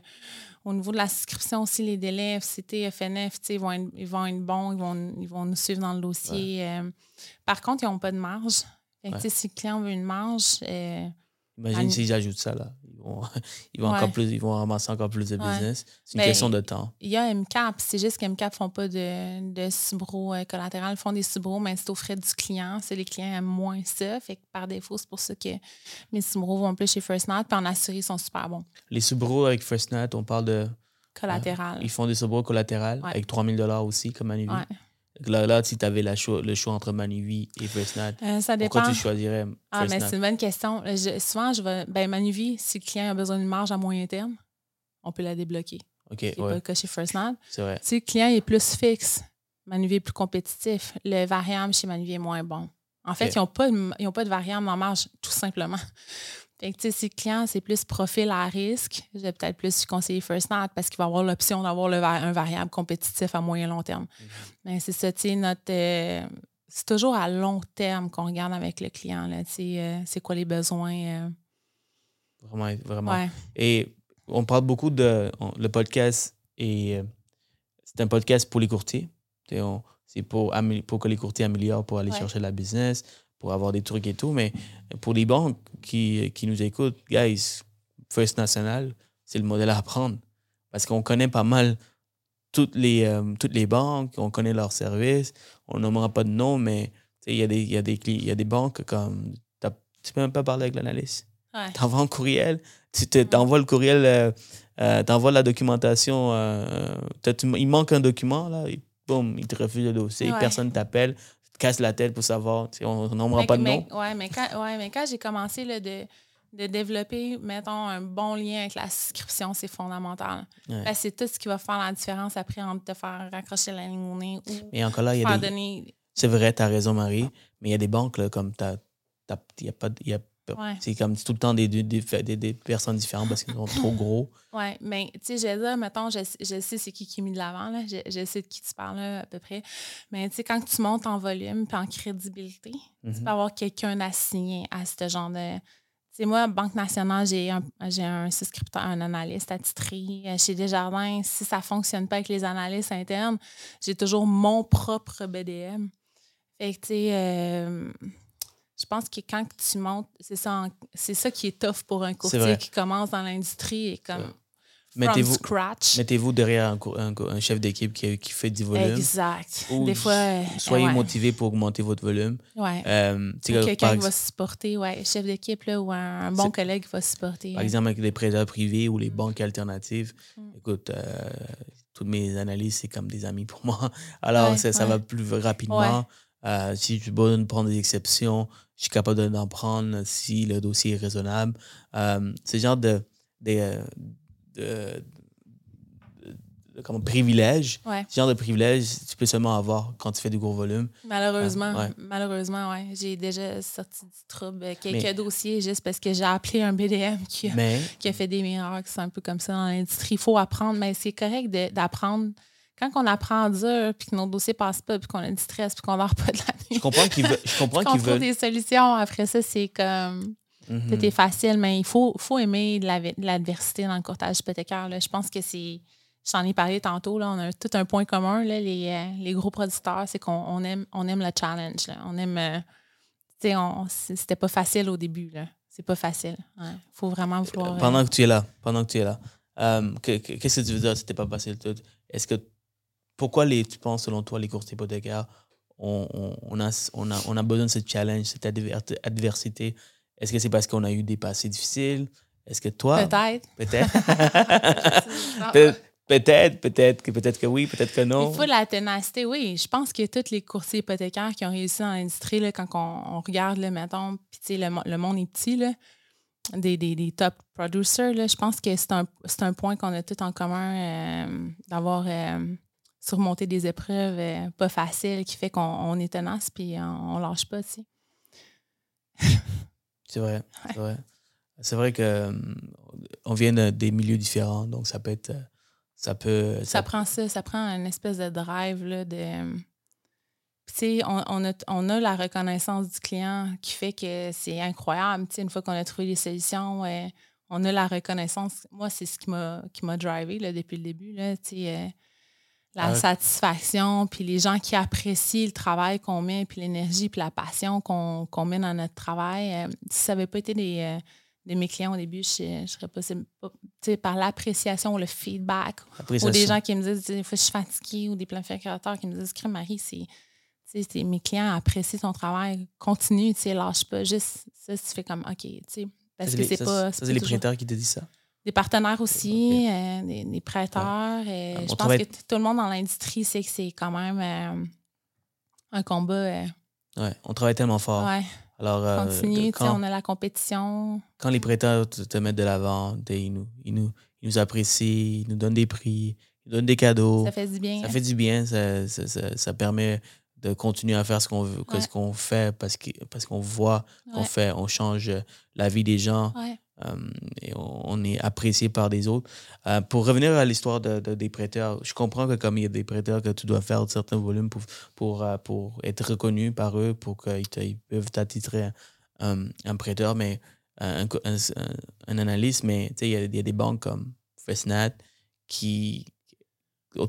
Au niveau de la souscription aussi, les délais FCT, FNF, ils vont, être, ils vont être bons, ils vont, ils vont nous suivre dans le dossier. Euh, par contre, ils n'ont pas de marge. Si le client veut une marge, Imagine s'ils ajoutent ça, là. Ils vont, ils vont, encore plus, ils vont ramasser encore plus de business. C'est une question de temps. Il y a MCAP. C'est juste qu'MCAP ne font pas de, de subro euh, collatéral. Ils font des subros, mais c'est aux frais du client. C'est les clients aiment moins ça. Fait que par défaut, c'est pour ça que mes subros vont plus chez First Puis en assuré, ils sont super bons. Les subros avec First on parle de. Collatéral. ils font des subros collatérales avec 3000 aussi, comme Anivie. Là, là, si tu avais la le choix entre Manuvie et Firstnat, euh, ça dépend. pourquoi tu choisirais Ah, mais c'est une bonne question. souvent, je vais. Ben, Manuvie, si le client a besoin d'une marge à moyen terme, on peut la débloquer. OK. C'est pas le cas chez. C'est vrai. Si le client est plus fixe, Manuvie est plus compétitif, le variable chez Manuvie est moins bon. En fait, ils n'ont pas, pas de variable en marge, tout simplement. Fait que, si le client, c'est plus profil à risque, je vais peut-être plus conseiller First Nat parce qu'il va avoir l'option d'avoir un variable compétitif à moyen long terme. Mm-hmm. Mais c'est ça, tu sais, notre. Euh, c'est toujours à long terme qu'on regarde avec le client, là, tu sais, euh, c'est quoi les besoins. Euh. Vraiment, vraiment. Et on parle beaucoup de. le podcast et c'est un podcast pour les courtiers. C'est pour, pour que les courtiers améliorent pour aller chercher la business, pour avoir des trucs et tout. Mais pour les banques qui, qui nous écoutent, guys, First National, c'est le modèle à apprendre. Parce qu'on connaît pas mal toutes les, euh, toutes les banques, on connaît leurs services. On nommera pas de nom, mais il y, a des, y, a des, y a des banques comme. Tu peux même pas parler avec l'analyste. Ouais. Tu envoies un courriel, tu t'envoies le courriel, euh, euh, tu envoies la documentation. il manque un document, là, et boum, il te refuse le dossier, personne t'appelle casse la tête pour savoir. On n'en pas de nom. Oui, mais quand, ouais, mais quand j'ai commencé là, de, de développer, mettons, un bon lien avec la souscription, c'est fondamental. c'est tout ce qui va faire la différence après entre te faire raccrocher la ligne au nez ou mais encore là, il y a des... C'est vrai, tu as raison, Marie, mais il y a des banques là, comme tu il n'y a, pas, y a c'est comme tout le temps des, des, des, personnes différentes parce qu'ils sont trop gros. Oui, mais tu sais, j'ai là, mettons, je, je sais c'est qui qui est mis de l'avant, là. Je, sais de qui tu parles à peu près. Mais tu sais, quand tu montes en volume et en crédibilité, tu mhm. peux avoir quelqu'un assigné à ce genre de. Tu sais, moi, Banque nationale, j'ai un, j'ai un souscripteur, un analyste attitré. Euh, chez Desjardins, si ça ne fonctionne pas avec les analystes internes, j'ai toujours mon propre BDM. Fait que, tu sais, euh, je pense que quand tu montes, c'est ça, c'est ça qui est tough pour un courtier qui commence dans l'industrie et comme. Mettez-vous scratch. mettez-vous derrière un, chef d'équipe qui, qui fait du volume. Exact. Ou Des fois, euh, Soyez ouais. motivé pour augmenter votre volume. Ouais. Euh, Quelqu'un qui va supporter, ouais, chef d'équipe ou un, un bon collègue qui va supporter. par exemple, avec les prêteurs privés ou les banques alternatives. Mm. Écoute, euh, toutes mes analyses, c'est comme des amis pour moi. Alors, Ouais, ça, va plus rapidement. Euh, si besoin de prendre des exceptions, je suis capable de- d'en prendre si le dossier est raisonnable. Euh, ce genre de, de, euh, de- de- privilège, Ouais. ce genre de privilège, tu peux seulement avoir quand tu fais du gros volume. Malheureusement, ouais. malheureusement, ouais. J'ai déjà sorti du trouble euh, quelques Mais- dossiers juste parce que j'ai appelé un BDM qui a, Mais qui a fait des miracles. C'est un peu comme ça dans l'industrie. Il faut apprendre, mais c'est correct de- d'apprendre. Quand on apprend dur, puis que nos dossiers passent pas, puis qu'on a du stress, puis qu'on dort pas de la je nuit, comprends qu'ils veulent. Je comprends qu'on trouve veulent. des solutions. Après ça, c'est comme... Mhm. Tout est facile, mais il faut, faut aimer de la- de l'adversité dans le courtage hypothécaire. là. Je pense que c'est. J'en ai parlé tantôt, là, on a tout un point commun, là, les, euh, les gros producteurs, c'est qu'on on aime, on aime le challenge. là. On aime. euh, tu sais, c'était pas facile au début. là. C'est pas facile. Il faut vraiment vouloir. euh, Pendant que tu es là, pendant que tu es là, euh, que- que- qu'est-ce que tu veux dire C'était pas facile. tout? Est-ce que pourquoi les, tu penses selon toi les courses hypothécaires on, on, on a, on, a, on a besoin de ce challenge, cette adver- adversité? Est-ce que c'est parce qu'on a eu des passés difficiles? Est-ce que toi? Peut-être. Peut-être. Peut- peut-être, peut-être que peut-être que oui, peut-être que non. Il faut la ténacité, oui. Je pense que tous les courtiers hypothécaires qui ont réussi dans l'industrie, là, quand on, on regarde, là, mettons, puis tu sais, le, le monde est petit, là, des, des, des top producers, là, je pense que c'est un, un point qu'on a tout en commun euh, d'avoir euh, surmonté des épreuves euh, pas faciles qui fait qu'on on est tenace puis on, on lâche pas, tu sais. C'est vrai, c'est vrai. C'est vrai que euh, on vient de- des milieux différents, donc ça peut être, euh, ça peut, Ça prend ça, ça prend une espèce de drive là, de. Puis, Tu sais, on, on a, on a la reconnaissance du client qui fait que c'est incroyable. Une fois qu'on a trouvé les solutions, on a la reconnaissance. Moi, c'est ce qui m'a qui m'a drivé là, depuis le début. Là, la ouais. satisfaction, puis les gens qui apprécient le travail qu'on met, puis l'énergie, puis la passion qu'on met dans notre travail. Euh, si ça n'avait pas été des, euh, de mes clients au début, je ne serais sais, par l'appréciation, le feedback, ou des gens qui me disent, des fois, je suis fatiguée, ou des planificateurs qui me disent, Crème Marie, c'est. mes clients apprécient ton travail, continue, lâche pas. Juste ça, tu fais comme, OK, tu sais, parce ça, que c'est pas. c'est les toujours- prêteurs qui te disent ça? Des partenaires aussi, euh, des, des prêteurs. euh, Ah, je pense que tout le monde dans l'industrie sait que c'est quand même euh, un combat. Ouais, on travaille tellement fort. ouais, Alors, euh, continue, quand, on a la compétition. quand les prêteurs te, te mettent de l'avant, ils nous, ils, nous, ils nous apprécient, ils nous donnent des prix, ils donnent des cadeaux. Ça fait du bien. Ça fait du bien, ça, ça, ça- ça permet de continuer à faire ce qu'on veut, Ouais. ce qu'on fait parce que- parce qu'on voit qu'on Ouais. fait, on change la vie des gens Ouais. Euh, et on, est apprécié par des autres. Euh, pour revenir à l'histoire de, de- des prêteurs, je comprends que comme il y a des prêteurs que tu dois faire certains volumes pour, pour, euh, pour être reconnu par eux, pour qu'ils peuvent t'attitrer un, un prêteur, mais un, un, un- un analyste, mais il y, a- il y a des banques comme Festnat qui,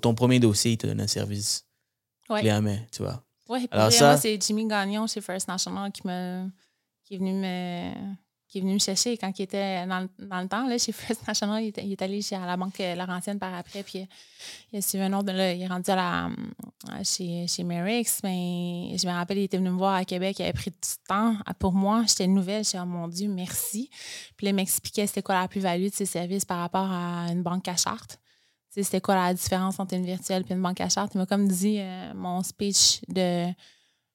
ton premier dossier, ils te donnent un service Ouais. clé en main, tu vois. Oui, Alors ça... c'est Jimmy Gagnon chez First National qui, me, qui, est venu me, qui est venu me chercher quand il était dans, le- temps. Là, chez First National, il est, allé chez, à la Banque Laurentienne par après, puis il a suivi un autre. Là, il est rendu à la, à- chez, chez Merix, mais je me rappelle, il était venu me voir à Québec, il avait pris du temps pour moi. J'étais nouvelle, j'ai dit, oh mon Dieu, merci. Puis là, il m'expliquait c'était quoi la plus-value de ses services par rapport à une banque à charte. C'était quoi la différence entre une virtuelle et une banque à charte. Il m'a comme dit euh, mon speech de.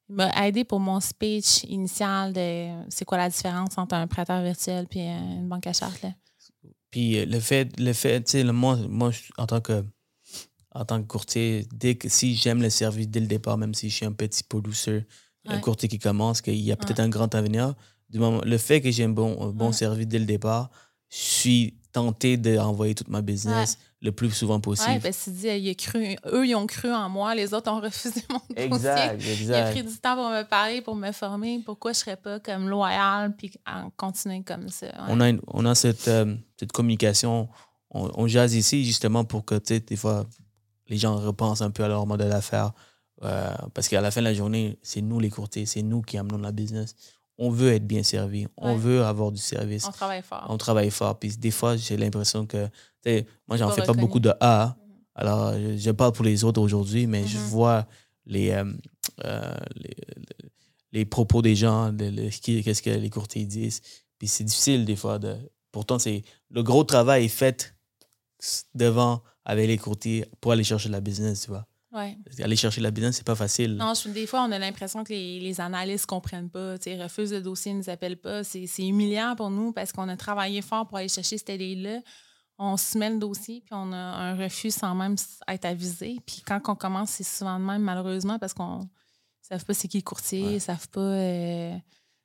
Il m'a aidé pour mon speech initial de c'est quoi la différence entre un prêteur virtuel et une banque à charte. Là. Puis euh, le fait, le fait tu sais, moi, moi en, tant que, en tant que courtier, dès que si j'aime le service dès le départ, même si je suis un petit producer, un Ouais. courtier qui commence, qu'il y a peut-être un grand avenir, du moment, le fait que j'ai un bon, un bon Ouais. service dès le départ, je suis tenté d'envoyer toute ma business le plus souvent possible. Oui, parce qu'il dit il a cru, eux, ils ont cru en moi, les autres ont refusé mon exact, dossier. Il exact. a pris du temps pour me parler, pour me former. Pourquoi je ne serais pas comme loyal puis en continuer comme ça? ouais. On a, une- on a cette, euh, cette communication. On, on jase ici justement pour que, tu sais, des fois, les gens repensent un peu à leur modèle d'affaires. Euh, parce qu'à la fin de la journée, c'est nous les courtiers, c'est nous qui amenons la business. On veut être bien servi, on veut avoir du service, On travaille fort. on travaille fort. Puis des fois, j'ai l'impression que, moi, j'en fais pas beaucoup de A. Alors, je, je parle pour les autres aujourd'hui, mais je Mhm. vois les, euh, euh, les, les propos des gens, le- le- qu'est-ce que les courtiers disent. Puis c'est difficile des fois de. Pourtant, c'est le gros travail est fait devant avec les courtiers pour aller chercher la business, tu vois. Ouais. Aller chercher la business, c'est pas facile. Non, je- des fois, on a l'impression que les, les analystes ne comprennent pas. sais, refusent le dossier, ne nous appellent pas. C'est humiliant pour nous parce qu'on a travaillé fort pour aller chercher cette aide-là. On soumet le dossier, puis on a un refus sans même être avisé. Puis quand on commence, c'est souvent de même, malheureusement, parce qu'on ne savent pas c'est qui le courtier, ils Ouais. ne savent pas. euh,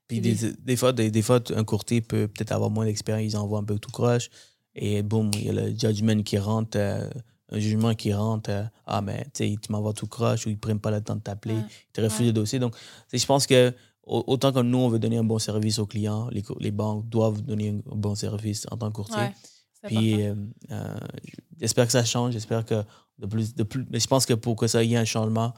Puis des- des, des fois, des, des fois, un courtier peut peut-être avoir moins d'expérience, ils envoient un peu tout croche. Et boum, il y a le judgment qui rentre, euh, un jugement qui rentre. euh, ah, mais tu sais, tu m'envoies tout croche ou ils ne prennent pas le temps de t'appeler, Ouais. ils te refusent Ouais. le dossier. Donc, je pense que au- autant que nous, on veut donner un bon service aux clients, les, banques doivent donner un bon service en tant que courtier. ouais, Puis euh, euh, j'espère que ça change. J'espère que de plus, de plus. Mais je pense que pour que ça y ait un changement,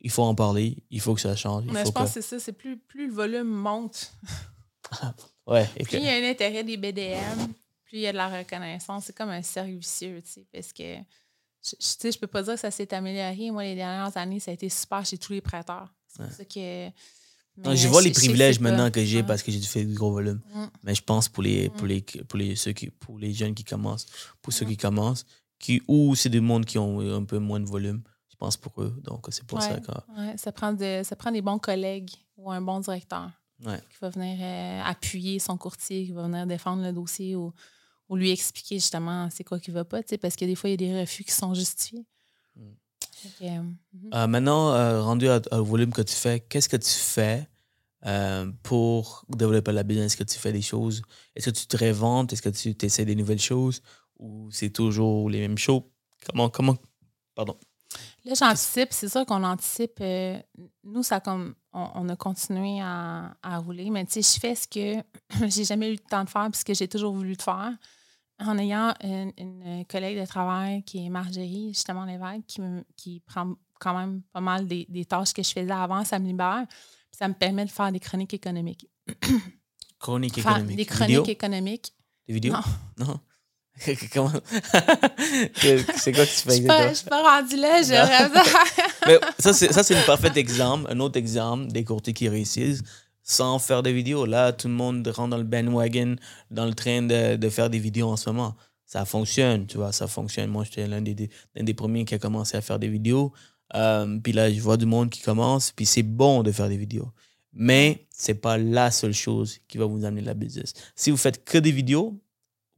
il faut en parler. Il faut que ça change. Il Mais faut je pense que... que c'est ça. C'est plus, plus le volume monte, Ouais, et plus que- il y a un intérêt des BDM, plus il y a de la reconnaissance. C'est comme un cercle vicieux, tu sais, parce que je, je- tu sais, je peux pas dire que ça s'est amélioré. Moi, les dernières années, ça a été super chez tous les prêteurs. C'est pour ça que. Non, mais je vois les privilèges maintenant que j'ai Ouais. parce que j'ai fait du gros volume. Mm. Mais je pense pour les, Mm. pour les, pour les, ceux qui, pour les jeunes qui commencent, pour ceux Mm. qui commencent, qui, ou c'est des mondes qui ont un peu moins de volume, je pense pour eux. Donc, c'est pour ça que. Ouais, ça, prend de- ça prend des bons collègues ou un bon directeur qui va venir euh, appuyer son courtier, qui va venir défendre le dossier ou, ou lui expliquer justement c'est quoi qui va pas, tu sais, parce que des fois, il y a des refus qui sont justifiés. Mm. Euh, mhm. Euh, maintenant, euh, rendu au volume que tu fais, qu'est-ce que tu fais euh, pour développer la business? Est-ce que tu fais des choses? Est-ce que tu te réinventes? Est-ce que tu essaies des nouvelles choses? Ou c'est toujours les mêmes choses? Comment, comment, pardon. Là, j'anticipe, c'est sûr qu'on anticipe. nous, ça comme on, on a continué à, à rouler, mais tu sais, je fais ce que j'ai jamais eu le temps de faire puisque j'ai toujours voulu le faire. En ayant une, une collègue de travail qui est Marjorie, justement l'évêque, qui, me- qui prend quand même pas mal des, des tâches que je faisais avant, ça me libère. Puis ça me permet de faire des chroniques économiques. Chronique Faire économique. des chroniques Vidéo? économiques. Des vidéos? Non. Non? Comment? C'est quoi que tu Je fais exactement? je suis pas rendue là, j'aurais Mais ça, c'est, ça, c'est un parfait exemple, un autre exemple des courtiers qui réussissent sans faire de vidéos. Là, tout le monde rentre dans le bandwagon, dans le train de, de faire des vidéos en ce moment. Ça fonctionne, tu vois, ça fonctionne. Moi, j'étais l'un des, des- l'un des premiers qui a commencé à faire des vidéos. Euh, puis là, je vois du monde qui commence, puis c'est bon de faire des vidéos. Mais c'est pas la seule chose qui va vous amener la business. Si vous faites que des vidéos,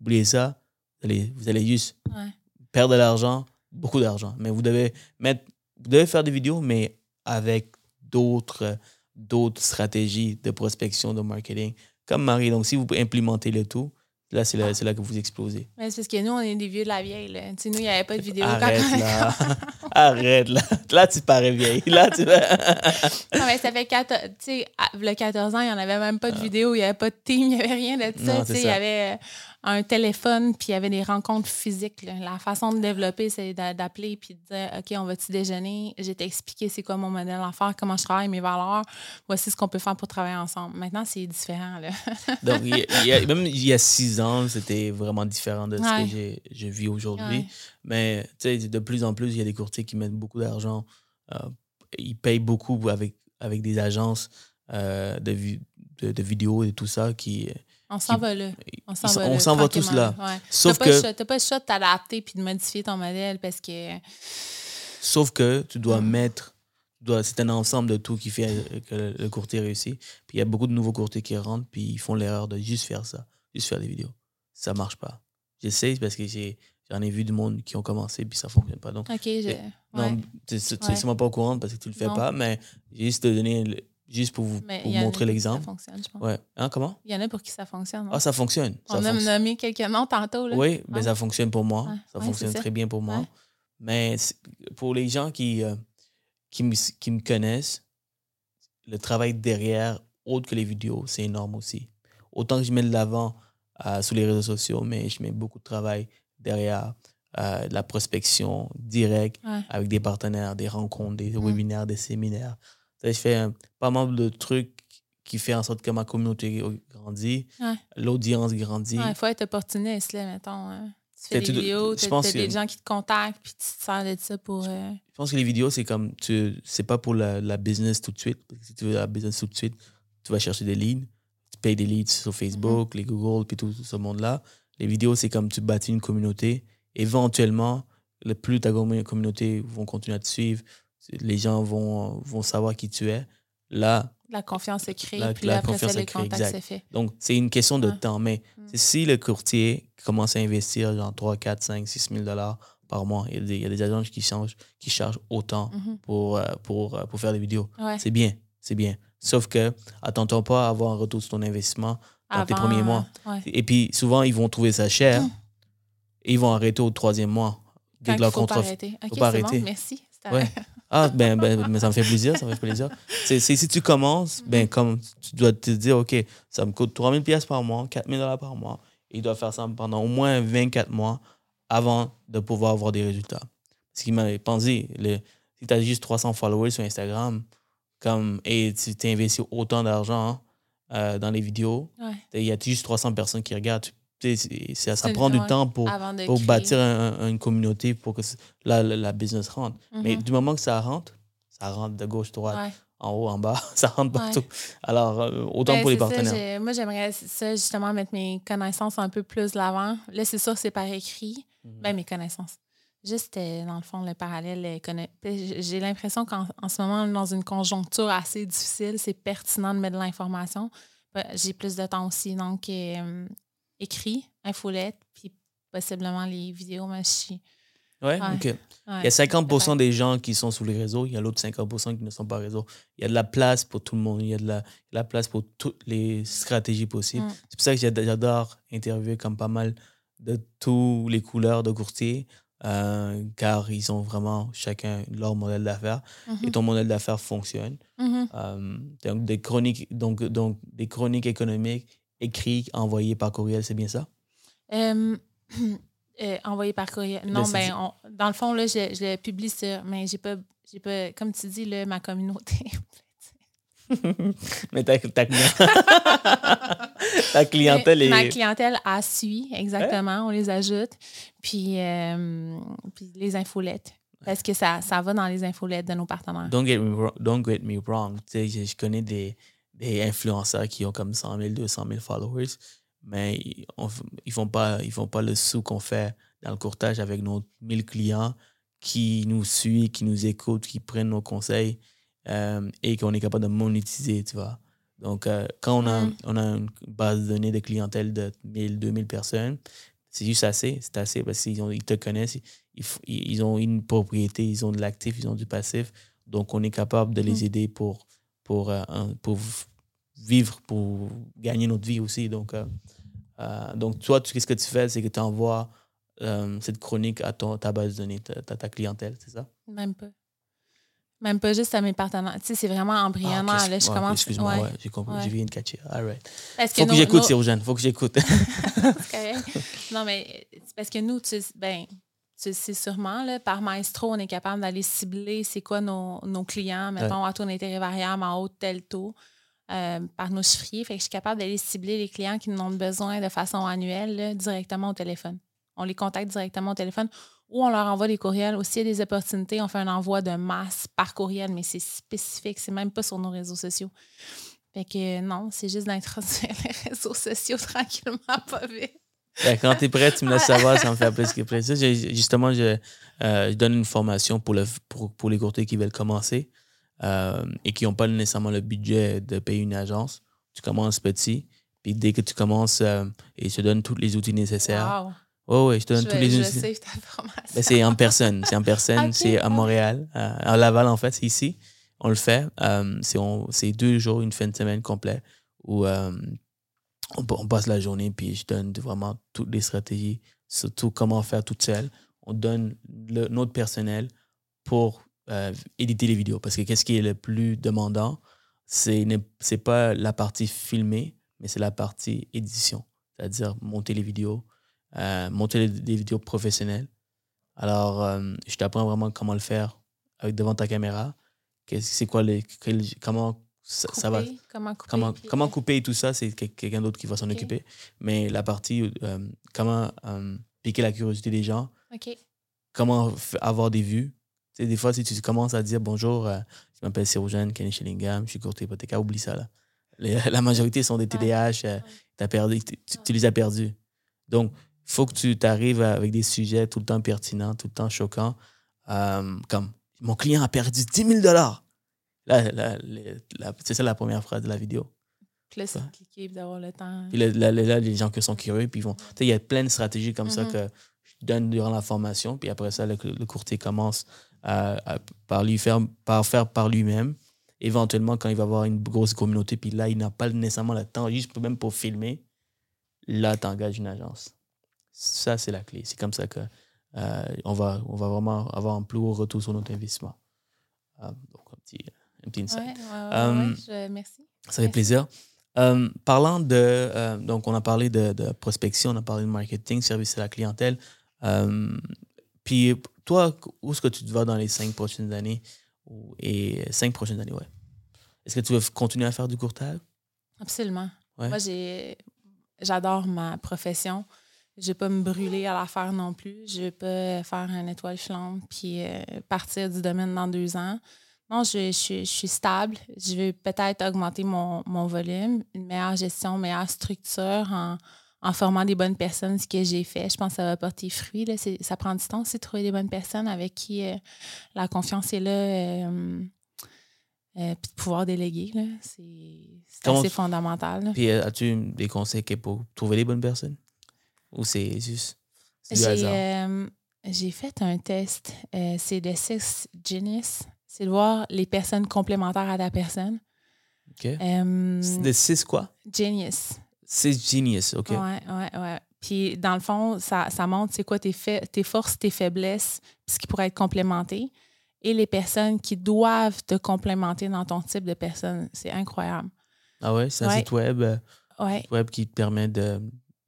oubliez ça, vous allez, vous allez juste Ouais. perdre de l'argent, beaucoup d'argent. Mais vous devez mettre, vous devez faire des vidéos, mais avec d'autres, d'autres stratégies de prospection, de marketing, comme Marie. Donc, si vous implémentez le tout, là, c'est là, que vous explosez. Mais c'est parce que nous, on est des vieux de la vieille. Là. Tu sais, nous, il n'y avait pas de vidéo. quand Arrête on- là. Arrête là. Là, tu parais vieille. Là, tu vas. Non, mais ça fait 14, tu sais, le 14 ans, il n'y en avait même pas de vidéo, il n'y avait pas de team, il n'y avait rien de ça. Ah. Tu sais, Il y avait euh, un téléphone, puis il y avait des rencontres physiques. là. La façon de développer, c'est d'a- d'appeler puis de dire OK, on va-tu déjeuner? Je vais t'expliquer c'est quoi mon modèle d'affaires, comment je travaille, mes valeurs. Voici ce qu'on peut faire pour travailler ensemble. Maintenant, c'est différent. Là. Donc, il y a- il y a- même il y a six ans, c'était vraiment différent de ce Ouais. que j'ai, je vis aujourd'hui. Ouais. Mais tu sais, de plus en plus, il y a des courtiers qui mettent beaucoup d'argent. Euh, ils payent beaucoup avec, avec des agences euh, de, de, de vidéos et tout ça qui. On s'en va là. On s'en va, là, tous là. Ouais. Sauf T'as pas le que, T'as pas le choix de t'adapter puis de modifier ton modèle parce que. sauf que tu dois mettre. tu C'est un ensemble de tout qui fait euh, que le, courtier réussit. Puis il y a beaucoup de nouveaux courtiers qui rentrent, puis ils font l'erreur de juste faire ça, juste faire des vidéos. Ça marche pas. J'essaie parce que j'ai, j'en ai vu du monde qui ont commencé, puis ça fonctionne pas. Donc, OK, je. Eh, Non, ouais. tu tu- tu Ouais. pas au courant parce que tu le fais Non. pas, mais juste te donner, le- juste pour vous Mais pour montrer l'exemple. Ça fonctionne, je pense. Ouais. Hein, comment? Il y en a pour qui ça fonctionne. Ah, ça fonctionne. Ça On a fonctionne. nommé quelques noms tantôt. Là. Oui, ben Ouais. ça fonctionne pour moi. Ça Ouais, fonctionne ça. très bien pour moi. Ouais. Mais pour les gens qui, euh, qui, me, qui me connaissent, le travail derrière, autre que les vidéos, c'est énorme aussi. Autant que je mets de l'avant euh, sur les réseaux sociaux, mais je mets beaucoup de travail derrière euh, la prospection directe Ouais. avec des partenaires, des rencontres, des Mm. webinaires, des séminaires. Je fais euh, pas mal de trucs qui fait en sorte que ma communauté grandit, Ouais. l'audience grandit. Il faut être opportuniste, là, mettons. hein. Tu fais des vidéos, tu as des que- gens qui te contactent, puis tu te sers de ça pour... euh, Je pense que les vidéos, c'est comme, tu c'est pas pour la, la business tout de suite. Parce que si tu veux la business tout de suite, tu vas chercher des leads. Tu payes des leads sur Facebook, les Google, puis tout ce monde-là. Les vidéos, c'est comme tu bâtis une communauté. Éventuellement, le plus ta commu- communauté vont continuer à te suivre, les gens vont, vont savoir qui tu es. Là, la confiance se crée, La- puis la après confiance ça, les crée, contacts fait. donc, c'est une question de Ouais. temps. Mais Mm. si le courtier commence à investir genre 3, 4, 5, 6 000 dollars par mois, il y a des, il y a des agences qui, changent, qui chargent autant Mhm. pour, euh, pour, euh, pour faire des vidéos. Ouais. C'est bien, c'est bien. Sauf que, attends-toi pas à avoir un retour sur ton investissement dans tes Avant, premiers mois. ouais. Et puis, souvent, ils vont trouver ça cher Mm. et ils vont arrêter au troisième mois. Dès que leur il faut pas contrat. arrêter. OK, pas c'est arrêter. bon, merci. Ouais. Ah, ben, ben, mais ça me fait plaisir, ça me fait plaisir. C'est, si tu commences, ben, comme tu dois te dire, OK, ça me coûte 3000 pièces par mois, 4000 dollars par mois. Et il doit faire ça pendant au moins 24 mois avant de pouvoir avoir des résultats. Ce qui m'a pensé, le, si tu as juste 300 followers sur Instagram, comme, et tu t'es investi autant d'argent euh, dans les vidéos, Ouais. il y a juste 300 personnes qui regardent. Tu ça, prend du temps pour, pour bâtir un- un- une communauté pour que la, la, la business rentre. Mais Mhm. du moment que ça rentre, ça rentre de gauche, droite, Ouais. en haut, en bas, ça rentre Ouais. partout. Alors, euh, autant Ben, pour les ça, partenaires. moi, j'aimerais ça, justement, mettre mes connaissances un peu plus l'avant. Là, c'est sûr, c'est par écrit. Ben, mes connaissances. Juste, euh, dans le fond, le parallèle. euh, J'ai l'impression qu'en en ce moment, dans une conjoncture assez difficile, c'est pertinent de mettre de l'information. Ben, J'ai plus de temps aussi. Donc, euh, écrit, infolette, puis possiblement les vidéos, mais je. Ouais, Ouais. OK. Il y a 50 peut-être. des gens qui sont sur les réseaux, il y a l'autre 50 qui ne sont pas réseaux. Il y a de la place pour tout le monde, il y a de la, de la place pour toutes les stratégies possibles. Mm. C'est pour ça que j'ad- j'adore interviewer comme pas mal de tous les couleurs de courtiers, euh, car ils ont vraiment chacun leur modèle d'affaires et ton modèle d'affaires fonctionne. Mhm. Euh, donc, des chroniques, donc, donc, des chroniques économiques écrites, envoyées par courriel, c'est bien ça? Euh, euh, envoyé par courriel. Non, c'est ben, on- dans le fond, là, je, je le publie sur. Mais j'ai pas, j'ai pas. Comme tu dis, là, ma communauté. Mais ta, ta, ta clientèle Mais Ma est... clientèle a suit, exactement. On les ajoute. Puis, euh, puis les infolettes. Parce que ça, ça va dans les infolettes de nos partenaires. Don't get me wrong. Don't get me wrong. Je connais des, des influenceurs qui ont comme 100 000, 200 000 followers, mais ils ne ils font, pas, ils font pas le sou qu'on fait dans le courtage avec nos 1000 clients qui nous suivent, qui nous écoutent, qui prennent nos conseils euh, et qu'on est capable de monétiser, tu vois. Donc, euh, quand on a, Mm. on a une base de données de clientèle de 1000, 2000 personnes, c'est juste assez. C'est assez parce qu'ils ils te connaissent, ils, ils ont une propriété, ils ont de l'actif, ils ont du passif. Donc, on est capable de les Mhm. aider pour, pour, euh, pour vivre, pour gagner notre vie aussi. Donc, euh, euh, donc toi, tu- qu'est-ce que tu fais? C'est que tu envoies cette chronique à ton, ta base de données, ta, ta- clientèle, c'est ça? Même pas. Même pas juste à mes partenaires. Tu sais, c'est vraiment embryonnaire. Ah, là, je ouais, commence. Excuse-moi, ouais. ouais, j'ai compris. Ouais. J'ai viens de catcher. All right. Parce Faut que j'écoute, nos- Cyrogène. Faut que j'écoute. C'est correct. non, mais c'est parce que nous, tu, ben, sais sûrement, là, par Maestro, on est capable d'aller cibler c'est quoi nos, nos clients, mettons, à taux d'intérêt variable en haut de tel taux, euh, par nos chiffriers. Fait que je suis capable d'aller cibler les clients qui en ont besoin de façon annuelle là, directement au téléphone. On les contacte directement au téléphone ou on leur envoie des courriels. Aussi, il y a des opportunités, on fait un envoi de masse par courriel, mais c'est spécifique, c'est même pas sur nos réseaux sociaux. Fait que non, c'est juste d'introduire les réseaux sociaux tranquillement, pas vite. Ben, quand tu es prêt, tu me laisses savoir, ça me fait plaisir. plaisir. J'ai- Justement, je, euh, je donne une formation pour, le, pour, pour les courtiers qui veulent commencer euh, et qui n'ont pas nécessairement le budget de payer une agence. Tu commences petit, puis dès que tu commences, euh, et je te donne tous les outils nécessaires. Wow. Oui, oui, je te donne Je, tous les je outils. save ta formation. Ben, c'est en personne. C'est en personne. C'est à Montréal. euh, à Laval, en fait, c'est ici. On le fait. Euh, c'est on- c'est deux jours, une fin de semaine complète où euh, on, passe la journée puis je donne vraiment toutes les stratégies, surtout comment faire toute seule. On donne le- notre personnel pour euh, éditer les vidéos. Parce que qu'est-ce qui est le plus demandant, c'est ne- c'est pas la partie filmée, mais c'est la partie édition. C'est-à-dire monter les vidéos, euh, monter les- des vidéos professionnelles. Alors, euh, je t'apprends vraiment comment le faire avec devant ta caméra. C'est quoi les, comment ça, ça va. Comment couper? Comment, puis- comment couper et tout ça, c'est quel- quelqu'un d'autre qui va s'en occuper. Mais la partie, euh, comment euh, piquer la curiosité des gens, comment avoir des vues. Tu sais, des fois, si tu commences à dire bonjour, euh, je m'appelle Sérogène, Kenny Shillingham, je suis courtier hypothécaire, oublie ça. Là. Les- la majorité sont des TDAH, t'as perdu, tu, les as perdus. Donc, il faut que tu t'arrives avec des sujets tout le temps pertinents, tout le temps choquants. comme mon client a perdu 10 000 dollars. Là, là, c'est ça la première phrase de la vidéo. Puis là, c'est Ouais. cliquer d'avoir le temps. Puis là, là, là, là, les gens qui sont curieux, puis ils vont. Tu sais, il y a plein de stratégies comme ça Mhm. que je donne durant la formation, puis après ça, le, le courtier commence à, à- par, lui faire, par faire par lui-même. Éventuellement, quand il va avoir une grosse communauté, puis là, il n'a pas nécessairement le temps, juste même pour filmer, là, tu engages une agence. Ça, c'est la clé. C'est comme ça que euh, on, va, on va vraiment avoir un plus haut retour sur notre investissement. Euh, donc, un petit, un petit insight. Ouais, Euh, je- merci. Ça fait Merci. plaisir. Euh, parlant de. euh, donc, on a parlé de, de prospection, on a parlé de marketing, service à la clientèle. Puis, toi, où est-ce que tu te vas dans les cinq prochaines années? Ou- Et cinq prochaines années, ouais? Est-ce que tu veux continuer à faire du courtage? Absolument. Ouais. Moi, j'ai, j'adore ma profession. Je vais pas me brûler à la faire non plus. Je vais pas faire un étoile filante puis euh, partir du domaine dans deux ans. Non, je, je suis- je suis stable. Je vais peut-être augmenter mon, mon volume, une meilleure gestion, une meilleure structure en, en formant des bonnes personnes, ce que j'ai fait. Je pense que ça va porter fruit. Là. C'est- ça prend du temps aussi de trouver des bonnes personnes avec qui euh, la confiance est là. euh, euh, puis de pouvoir déléguer, c'est, c'est assez fondamental. là. Puis, as-tu des conseils pour trouver les bonnes personnes? Ou c'est juste. C'est du J'ai, hasard? j'ai fait un test. c'est de Six Genius. C'est de voir les personnes complémentaires à ta personne. OK. Euh, De quoi? genius. Six genius, OK. Ouais, ouais, ouais. Puis, dans le fond, ça, ça montre c'est quoi tes, fa- tes forces, tes faiblesses, ce qui pourrait être complémenté. Et les personnes qui doivent te complémenter dans ton type de personne. C'est incroyable. Ah ouais, c'est un Ouais. site web, euh, Ouais. web qui te permet de,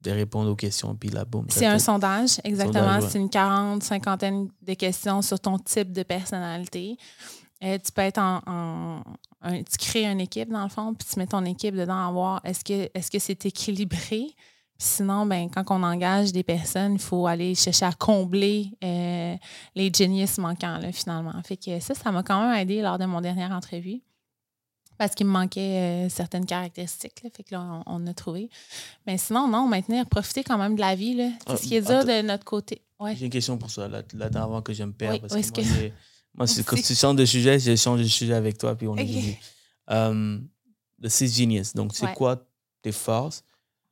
de répondre aux questions, puis là, boum. C'est un sondage, exactement. Ouais. C'est une quarante, cinquantaine de questions sur ton type de personnalité. Euh, tu peux être en. en- un- tu crées une équipe, dans le fond, puis tu mets ton équipe dedans à voir est-ce que est-ce que c'est équilibré? Puis sinon, ben, quand on engage des personnes, il faut aller chercher à combler euh, les génies manquants, là, finalement. Fait que ça, ça m'a quand même aidé lors de mon dernière entrevue. Parce qu'il me manquait euh, certaines caractéristiques. Là, fait que là, on, on a trouvé. Mais sinon, non, maintenir, profiter quand même de la vie. Là. C'est Ah, ce qui est dur attends. de notre côté. Ouais. J'ai une question pour ça, là, là avant que je me perde. Oui, parce que moi, que- moi, c'est- quand tu changes de sujet, je change de sujet avec toi, puis on Ok. évolue. Euh, le Six Genius, donc c'est Ouais. quoi tes forces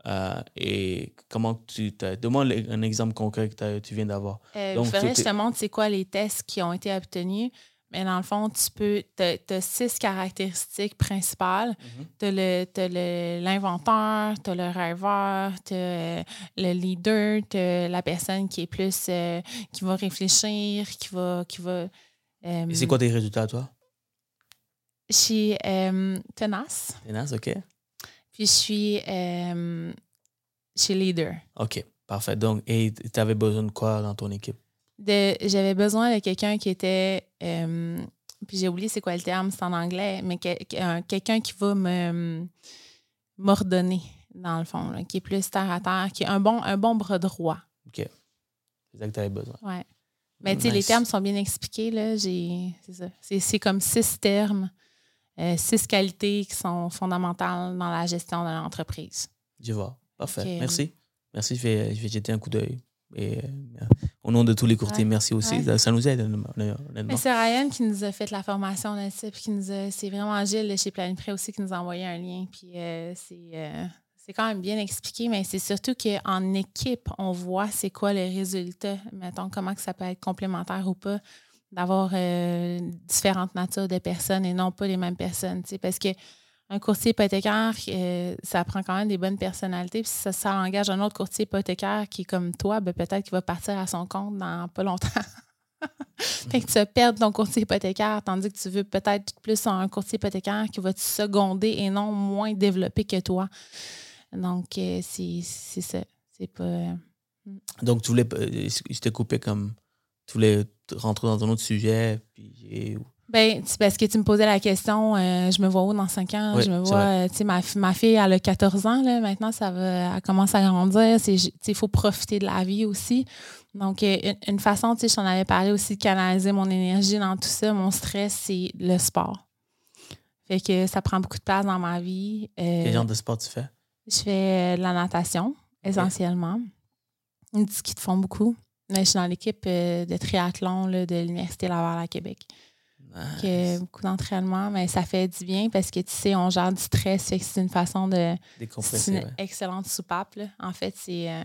euh, et comment tu t'as- le- un exemple concret que tu viens d'avoir. Euh, Donc, faudrait que je est- te montre c'est quoi les tests qui ont été obtenus. Mais dans le fond, tu peux. Tu as, six caractéristiques principales. Tu as l'inventeur, tu as le rêveur, tu as le leader, tu as la personne qui est plus. euh, qui va réfléchir, qui va. Qui va euh, Et c'est quoi tes résultats, toi? Je suis euh, tenace, Ténace, OK? puis je suis. euh, je suis leader. OK, parfait. Donc, et tu avais besoin de quoi dans ton équipe? De j'avais besoin de quelqu'un qui était euh, puis j'ai oublié c'est quoi le terme c'est en anglais mais que- que- un- quelqu'un qui va me m'ordonner dans le fond là, qui est plus terre à terre qui est un bon un bon bras droit OK. C'est ça que tu avais besoin. ouais mais tu sais les termes sont bien expliqués là j'ai c'est ça c'est c'est comme six termes euh, six qualités qui sont fondamentales dans la gestion de l'entreprise Je vois. Parfait. Merci. Merci. Je vais, je vais jeter un coup d'œil. Et euh, au nom de tous les courtiers, Ouais. merci aussi. Ouais. Ça, ça nous aide, honnêtement. C'est Ryan qui nous a fait la formation de type, qui nous a, c'est vraiment Gilles chez Planipré aussi qui nous a envoyé un lien. Puis euh, c'est, euh, c'est quand même bien expliqué, mais c'est surtout qu'en équipe, on voit c'est quoi le résultat. Mettons, comment que ça peut être complémentaire ou pas, d'avoir euh, différentes natures de personnes et non pas les mêmes personnes. Parce que un courtier hypothécaire, euh, ça prend quand même des bonnes personnalités. Puis ça, ça engage un autre courtier hypothécaire qui est comme toi, ben, peut-être qu'il va partir à son compte dans pas longtemps. fait que tu vas perdre ton courtier hypothécaire, tandis que tu veux peut-être plus un courtier hypothécaire qui va te seconder et non moins développé que toi. Donc, euh, c'est ça. C'est pas. euh, Donc, tu voulais, je t'ai coupé comme. Tu voulais rentrer dans un autre sujet. Puis Ben, parce que tu me posais la question, euh, je me vois où dans 5 ans? Oui, je me vois, euh, tu sais, ma, ma fille, elle a 14 ans, là, maintenant, ça va, elle commence à grandir. Il faut profiter de la vie aussi. Donc, euh, une, une façon, tu sais, je t'en avais parlé aussi de canaliser mon énergie dans tout ça, mon stress, c'est le sport. Fait que ça prend beaucoup de place dans ma vie. Euh, Quel genre de sport tu fais? je fais de la natation, essentiellement. Du ski de fond beaucoup. Mais je suis dans l'équipe de triathlon là, de l'Université Laval à Québec. Euh, beaucoup d'entraînement, mais ça fait du bien parce que tu sais, on gère du stress, fait que c'est une façon de. C'est Décompresser, une ouais. excellente soupape. là. En fait, c'est euh,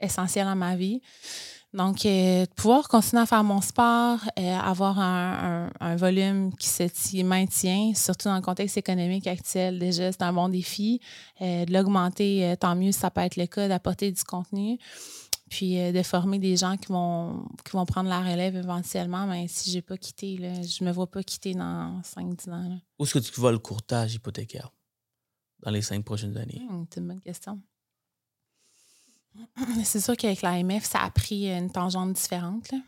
essentiel dans ma vie. Donc, euh, pouvoir continuer à faire mon sport, euh, avoir un, un- un volume qui se ti- maintient, surtout dans le contexte économique actuel, déjà, c'est un bon défi. Euh, de l'augmenter, tant mieux ça peut être le cas, d'apporter du contenu. Puis euh, de former des gens qui vont, qui vont prendre la relève éventuellement. Mais si je n'ai pas quitté, là, je me vois pas quitter dans 5-10 ans. là. Où est-ce que tu vois le courtage hypothécaire dans les cinq prochaines années? Hmm, c'est une bonne question. C'est sûr qu'avec l'AMF, ça a pris une tangente différente. là.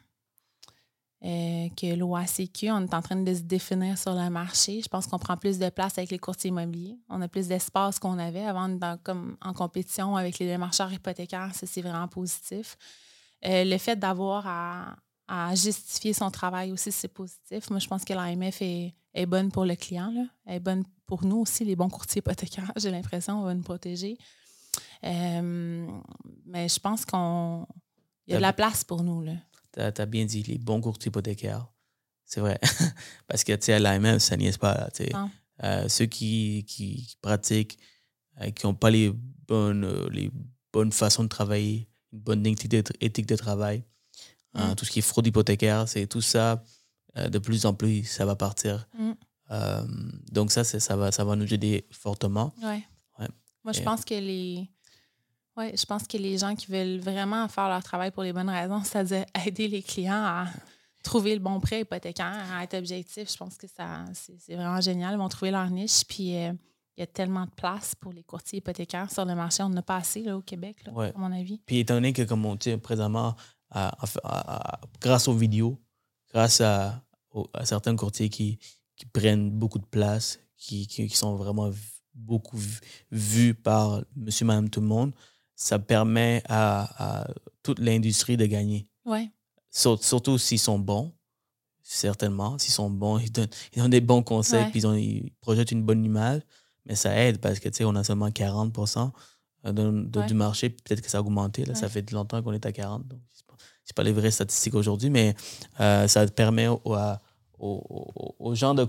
Euh, que l'OACQ, on est en train de se définir sur le marché. Je pense qu'on prend plus de place avec les courtiers immobiliers. On a plus d'espace qu'on avait avant dans- comme en compétition avec les démarcheurs hypothécaires. Ça, c'est vraiment positif. Euh, le fait d'avoir à, à justifier son travail aussi, c'est positif. Moi, je pense que l'AMF est, est bonne pour le client. Là. Elle est bonne pour nous aussi, les bons courtiers hypothécaires. J'ai l'impression, on va nous protéger. Euh, mais je pense qu'on. Il y a de la place pour nous. Là. Tu as, bien dit, les bons courtiers hypothécaires. C'est vrai. Parce que, tu sais, à l'AMF, ça pas. tu sais. Non. Euh, ceux qui, qui, qui pratiquent, euh, qui n'ont pas les bonnes, euh, les bonnes façons de travailler, une bonne éthique de, travail, hein, Mm. tout ce qui est fraude hypothécaire, c'est tout ça, euh, de plus en plus, ça va partir. Mm. Donc, ça, ça va, ça va nous aider fortement. Ouais. Ouais. Moi, je pense que les. Ouais, je pense que les gens qui veulent vraiment faire leur travail pour les bonnes raisons, c'est-à-dire aider les clients à trouver le bon prêt hypothécaire, à être objectif, je pense que ça c'est vraiment génial. Ils vont trouver leur niche. Puis euh, il y a tellement de place pour les courtiers hypothécaires sur le marché. On n'en a pas assez là, au Québec, là, Ouais. à mon avis. Puis étant donné que, comme on dit présentement, à- à- à- à- grâce aux vidéos, grâce à, certains courtiers qui, qui prennent beaucoup de place, qui, qui, qui sont vraiment beaucoup vus par monsieur, madame, tout le monde, ça permet à, à toute l'industrie de gagner. Oui, Sur- surtout s'ils sont bons, certainement. S'ils sont bons, ils donnent, ils donnent des bons conseils, Ouais. puis ils, ont- ils projettent une bonne image. Mais ça aide parce que, tu sais, on a seulement 40 de, de- Ouais. du marché. Peut-être que ça a augmenté. Là, Ça Ouais. fait longtemps qu'on est à 40. Donc, pas, c'est pas les vraies statistiques aujourd'hui, mais euh, ça permet au- à- aux, gens de,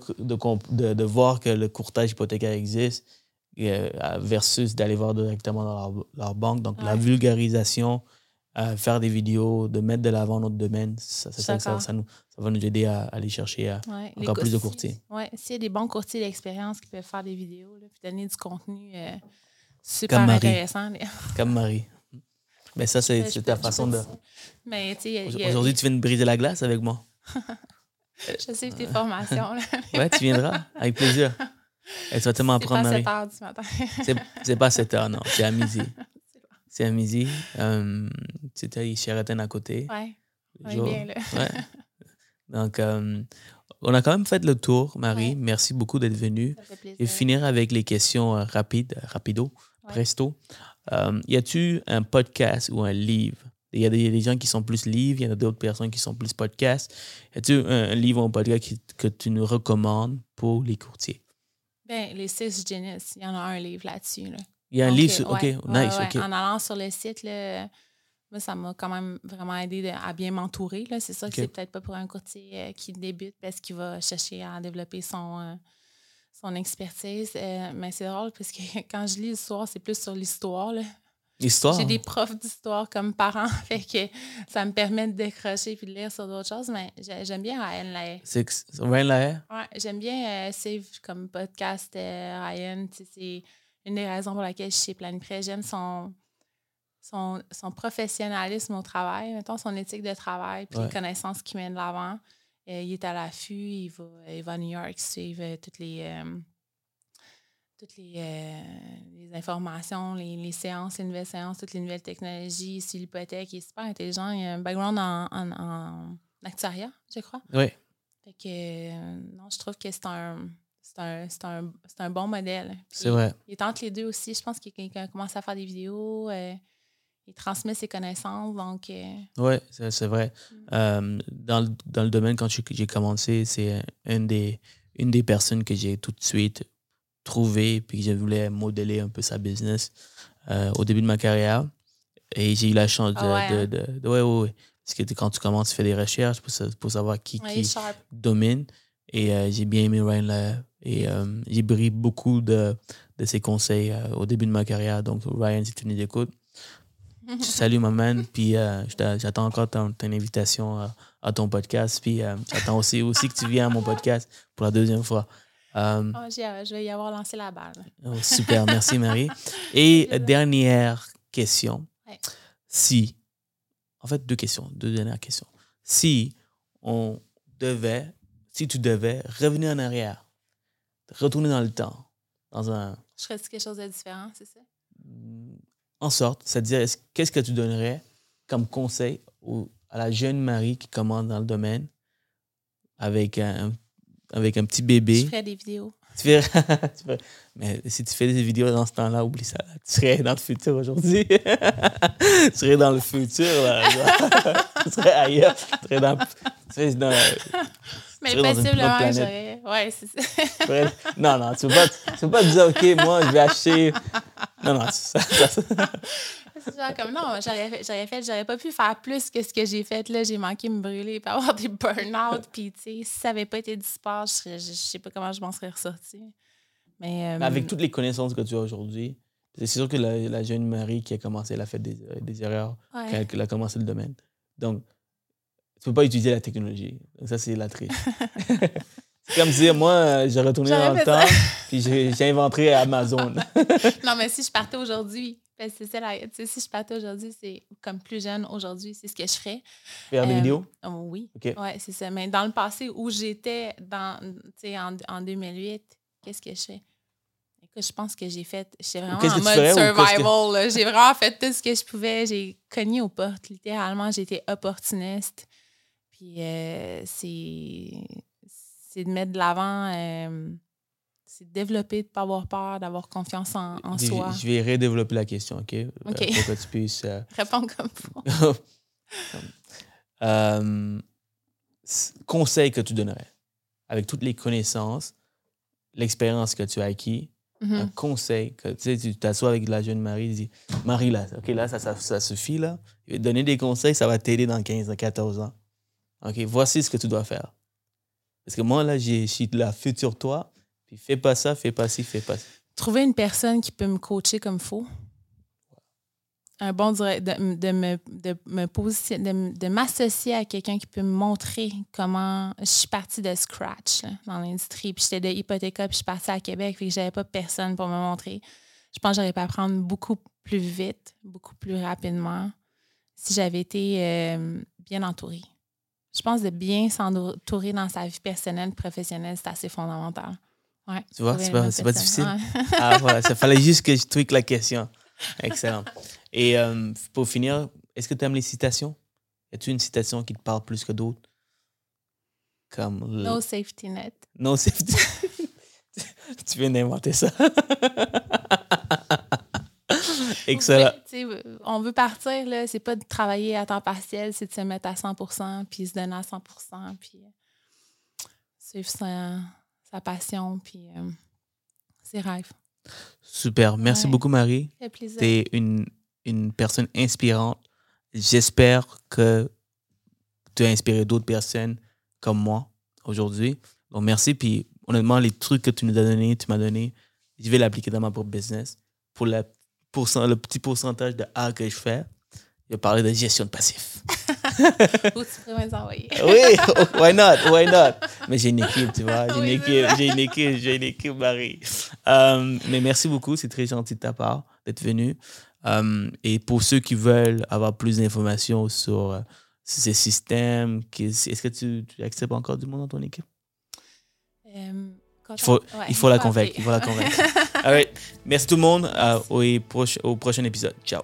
voir que le courtage hypothécaire existe euh, versus d'aller voir directement dans leur, leur banque. Donc, la vulgarisation, euh, faire des vidéos, de mettre de l'avant notre domaine, ça, ça, Je suis ça, ça, d'accord. ça nous, ça va nous aider à, aller chercher à, ouais. Encore plus de courtiers. Oui, s'il y a des bons courtiers d'expérience qui peuvent faire des vidéos, là, puis donner du contenu euh, super Comme intéressant. comme Marie. Mais ça, c'est ta façon de. Mais a- Aujourd'hui, tu viens de briser la glace avec moi. je sais tes formations. là. Ouais, tu viendras, avec plaisir. Tu vas tellement C'est pas apprendre, à Marie. 7 heures du matin. C'est c'est pas à 7 heures, non. C'est à midi. C'est. C'est à midi. Euh, C'était Sheraton à côté. Ouais, on est bien là. Ouais. Donc, euh, on a quand même fait le tour, Marie. Ouais. Merci beaucoup d'être venue. Ça fait plaisir. Et finir avec les questions euh, rapides, euh, rapido, Ouais. presto. Y a-tu un podcast ou un livre? Il y a des, des gens qui sont plus livres, il y en a d'autres personnes qui sont plus podcasts. Y a-tu un, un livre ou un podcast qui- que tu nous recommandes pour les courtiers? Ben, les six Genesis, il y en a un livre là-dessus. Là. Il y a un livre, sur- OK, ouais, nice, ouais. En allant sur le site, là, moi, ça m'a quand même vraiment aidé de- à bien m'entourer. C'est sûr que c'est peut-être pas pour un courtier euh, qui débute parce qu'il va chercher à développer son, euh, son expertise. Euh, mais c'est drôle parce que quand je lis l'histoire, c'est plus sur l'histoire. Histoire? J'ai des profs d'histoire comme parents, fait que ça me permet de décrocher puis de lire sur d'autres choses, mais j'ai- j'aime bien Ryan. C'est Laher? Ouais, j'aime bien euh, Save comme podcast euh, Ryan. C'est une des raisons pour laquelle je suis chez Planiprès. J'aime son, son, son professionnalisme au travail, mettons son éthique de travail, puis Ouais. les connaissances qu'il met de l'avant. Euh, il est à l'affût, il va, il va à New York suivre euh, toutes les, toutes les, euh, les informations, les, les séances, les nouvelles séances, toutes les nouvelles technologies, sur l'hypothèque. Il est super intelligent. Il a un background en, en, en actuariat, je crois. Oui. Fait que, euh, non, je trouve que c'est un, c'est un, c'est un, un bon modèle. C'est vrai. Il est entre les deux aussi. Je pense qu'il commencé à faire des vidéos. euh, il transmet ses connaissances. Donc, euh, Oui, c'est vrai. Euh, dans, le, dans le domaine, quand j'ai j'ai commencé, c'est une des, une des personnes que j'ai tout de suite trouvé puis que je voulais modeler un peu sa business euh, au début de ma carrière. Et j'ai eu la chance de. Ah ouais, de, de- de- ouais, ouais. Parce que quand tu commences, tu fais des recherches pour, sa- pour savoir qui, qui domine. Et euh, j'ai bien aimé Ryan. Et euh, j'ai pris beaucoup de, de ses conseils au début de ma carrière. Donc, Ryan, si tu nous écoutes, Salut, ma man. Puis j'attends encore ton, ton invitation à ton podcast. Puis j'attends aussi, aussi que tu viennes à mon podcast pour la deuxième fois. Euh, j'ai- je vais y avoir lancé la balle. oh, super, merci Marie. Et dernière question. Ouais. Si, en fait, deux questions, deux dernières questions. Si on devait, si tu devais revenir en arrière, retourner dans le temps, dans un, Je ferais quelque chose de différent, c'est ça? en sorte, c'est-à-dire, est-ce- qu'est-ce que tu donnerais comme conseil au- à la jeune Marie qui commence dans le domaine avec un, avec un petit bébé? Je ferais des vidéos. Tu fais- tu fais- mais si tu fais des vidéos dans ce temps-là, oublie ça. là. Tu serais dans le futur aujourd'hui. tu serais dans le futur. Là, tu serais ailleurs. Tu serais dans, tu serais dans- Mais possiblement, j'aurais. Ouais, c'est ça. tu serais- non, non, tu ne peux, pas- tu peux pas dire, OK, moi, je vais acheter. Non, non, ça, ça- genre comme non, j'aurais fait, j'aurais pas pu faire plus que ce que j'ai fait là. J'ai manqué me brûler et avoir des burn-out. Puis, tu sais, si ça avait pas été du sport, je, serais- je, sais pas comment je m'en serais ressortie. Mais, euh, Mais avec toutes les connaissances que tu as aujourd'hui, c'est sûr que la, la jeune Marie qui a commencé, elle a fait des, des erreurs ouais. quand elle a commencé le domaine. Donc, tu peux pas utiliser la technologie. Donc, ça, c'est la triche. c'est comme dire, moi, j'ai retourné dans le temps, puis j'ai inventé Amazon. Non, mais si je partais aujourd'hui, c'est ça, la- si je partais aujourd'hui, c'est comme plus jeune aujourd'hui, c'est ce que je ferais. Faire des Euh, vidéos? oh, oui. OK. Oui, c'est ça. Mais dans le passé où j'étais dans, en, en 2008, qu'est-ce que je fais? Écoute, je pense que j'ai fait. J'étais vraiment en mode ferais que- survival. J'ai vraiment fait tout ce que je pouvais. J'ai cogné aux portes. Littéralement, j'ai été opportuniste. Puis euh, c'est c'est de mettre de l'avant. euh, c'est développer, de ne pas avoir peur, d'avoir confiance en, en Je- soi. Je vais redévelopper la question, OK? Euh, OK. pour que tu puisses... euh, Répondre comme faut. Euh, conseil que tu donnerais avec toutes les connaissances, l'expérience que tu as acquis, Mhm. un conseil que tu sais, tu t'assois avec la jeune Marie, tu dis Marie, là, OK, là, ça, ça, ça suffit, là. Je vais te donner des conseils, ça va t'aider dans 15, dans 14 ans. OK, voici ce que tu dois faire. Parce que moi, là, j'ai- je suis la future toi, fais pas ça, fais pas ci, fais pas ça. Trouver une personne qui peut me coacher comme faut. Un bon direct, de, me, de de, m'associer à quelqu'un qui peut me montrer comment je suis partie de scratch dans l'industrie. Puis j'étais de Hypothéca, puis je suis partie à Québec, puis j'avais pas personne pour me montrer. Je pense que j'aurais pu apprendre beaucoup plus vite, beaucoup plus rapidement si j'avais été euh, bien entourée. Je pense de bien s'entourer dans sa vie personnelle, professionnelle, c'est assez fondamental. Ouais, Tu vois, c'est pas- pas difficile. Ouais. Ah, voilà, ça fallait juste que je tweak la question. Excellent. Et euh, pour finir, est-ce que tu aimes les citations? Y a-tu une citation qui te parle plus que d'autres? Comme. le- No safety net. No safety. tu viens d'inventer ça. Excellent. On veut partir, là, c'est pas de travailler à temps partiel, c'est de se mettre à 100 puis se donner à 100 puis suivre sa, sa passion, puis euh, ses rêves. Super. Merci Ouais. beaucoup, Marie. Ça fait plaisir. Tu es une, une personne inspirante. J'espère que tu as inspiré d'autres personnes comme moi aujourd'hui. Donc, merci. Puis, honnêtement, les trucs que tu nous as donnés, tu m'as donné, je vais l'appliquer dans ma propre business. Pour la pourcent- le petit pourcentage de A que je fais, je vais parler de gestion de passif. Ou tu pourrais me les envoyer. Oui, why not? Why not? Mais j'ai une équipe, tu vois. J'ai une équipe, j'ai une équipe, j'ai une équipe, Marie. Euh, mais merci beaucoup, c'est très gentil de ta part d'être venu. Euh, et pour ceux qui veulent avoir plus d'informations sur, euh, sur ces systèmes, est-ce que tu, tu acceptes encore du monde dans ton équipe? Il faut, ouais, il faut la convaincre. Il faut la convaincre. All right. Merci tout le monde. au, proche- au prochain épisode. Ciao.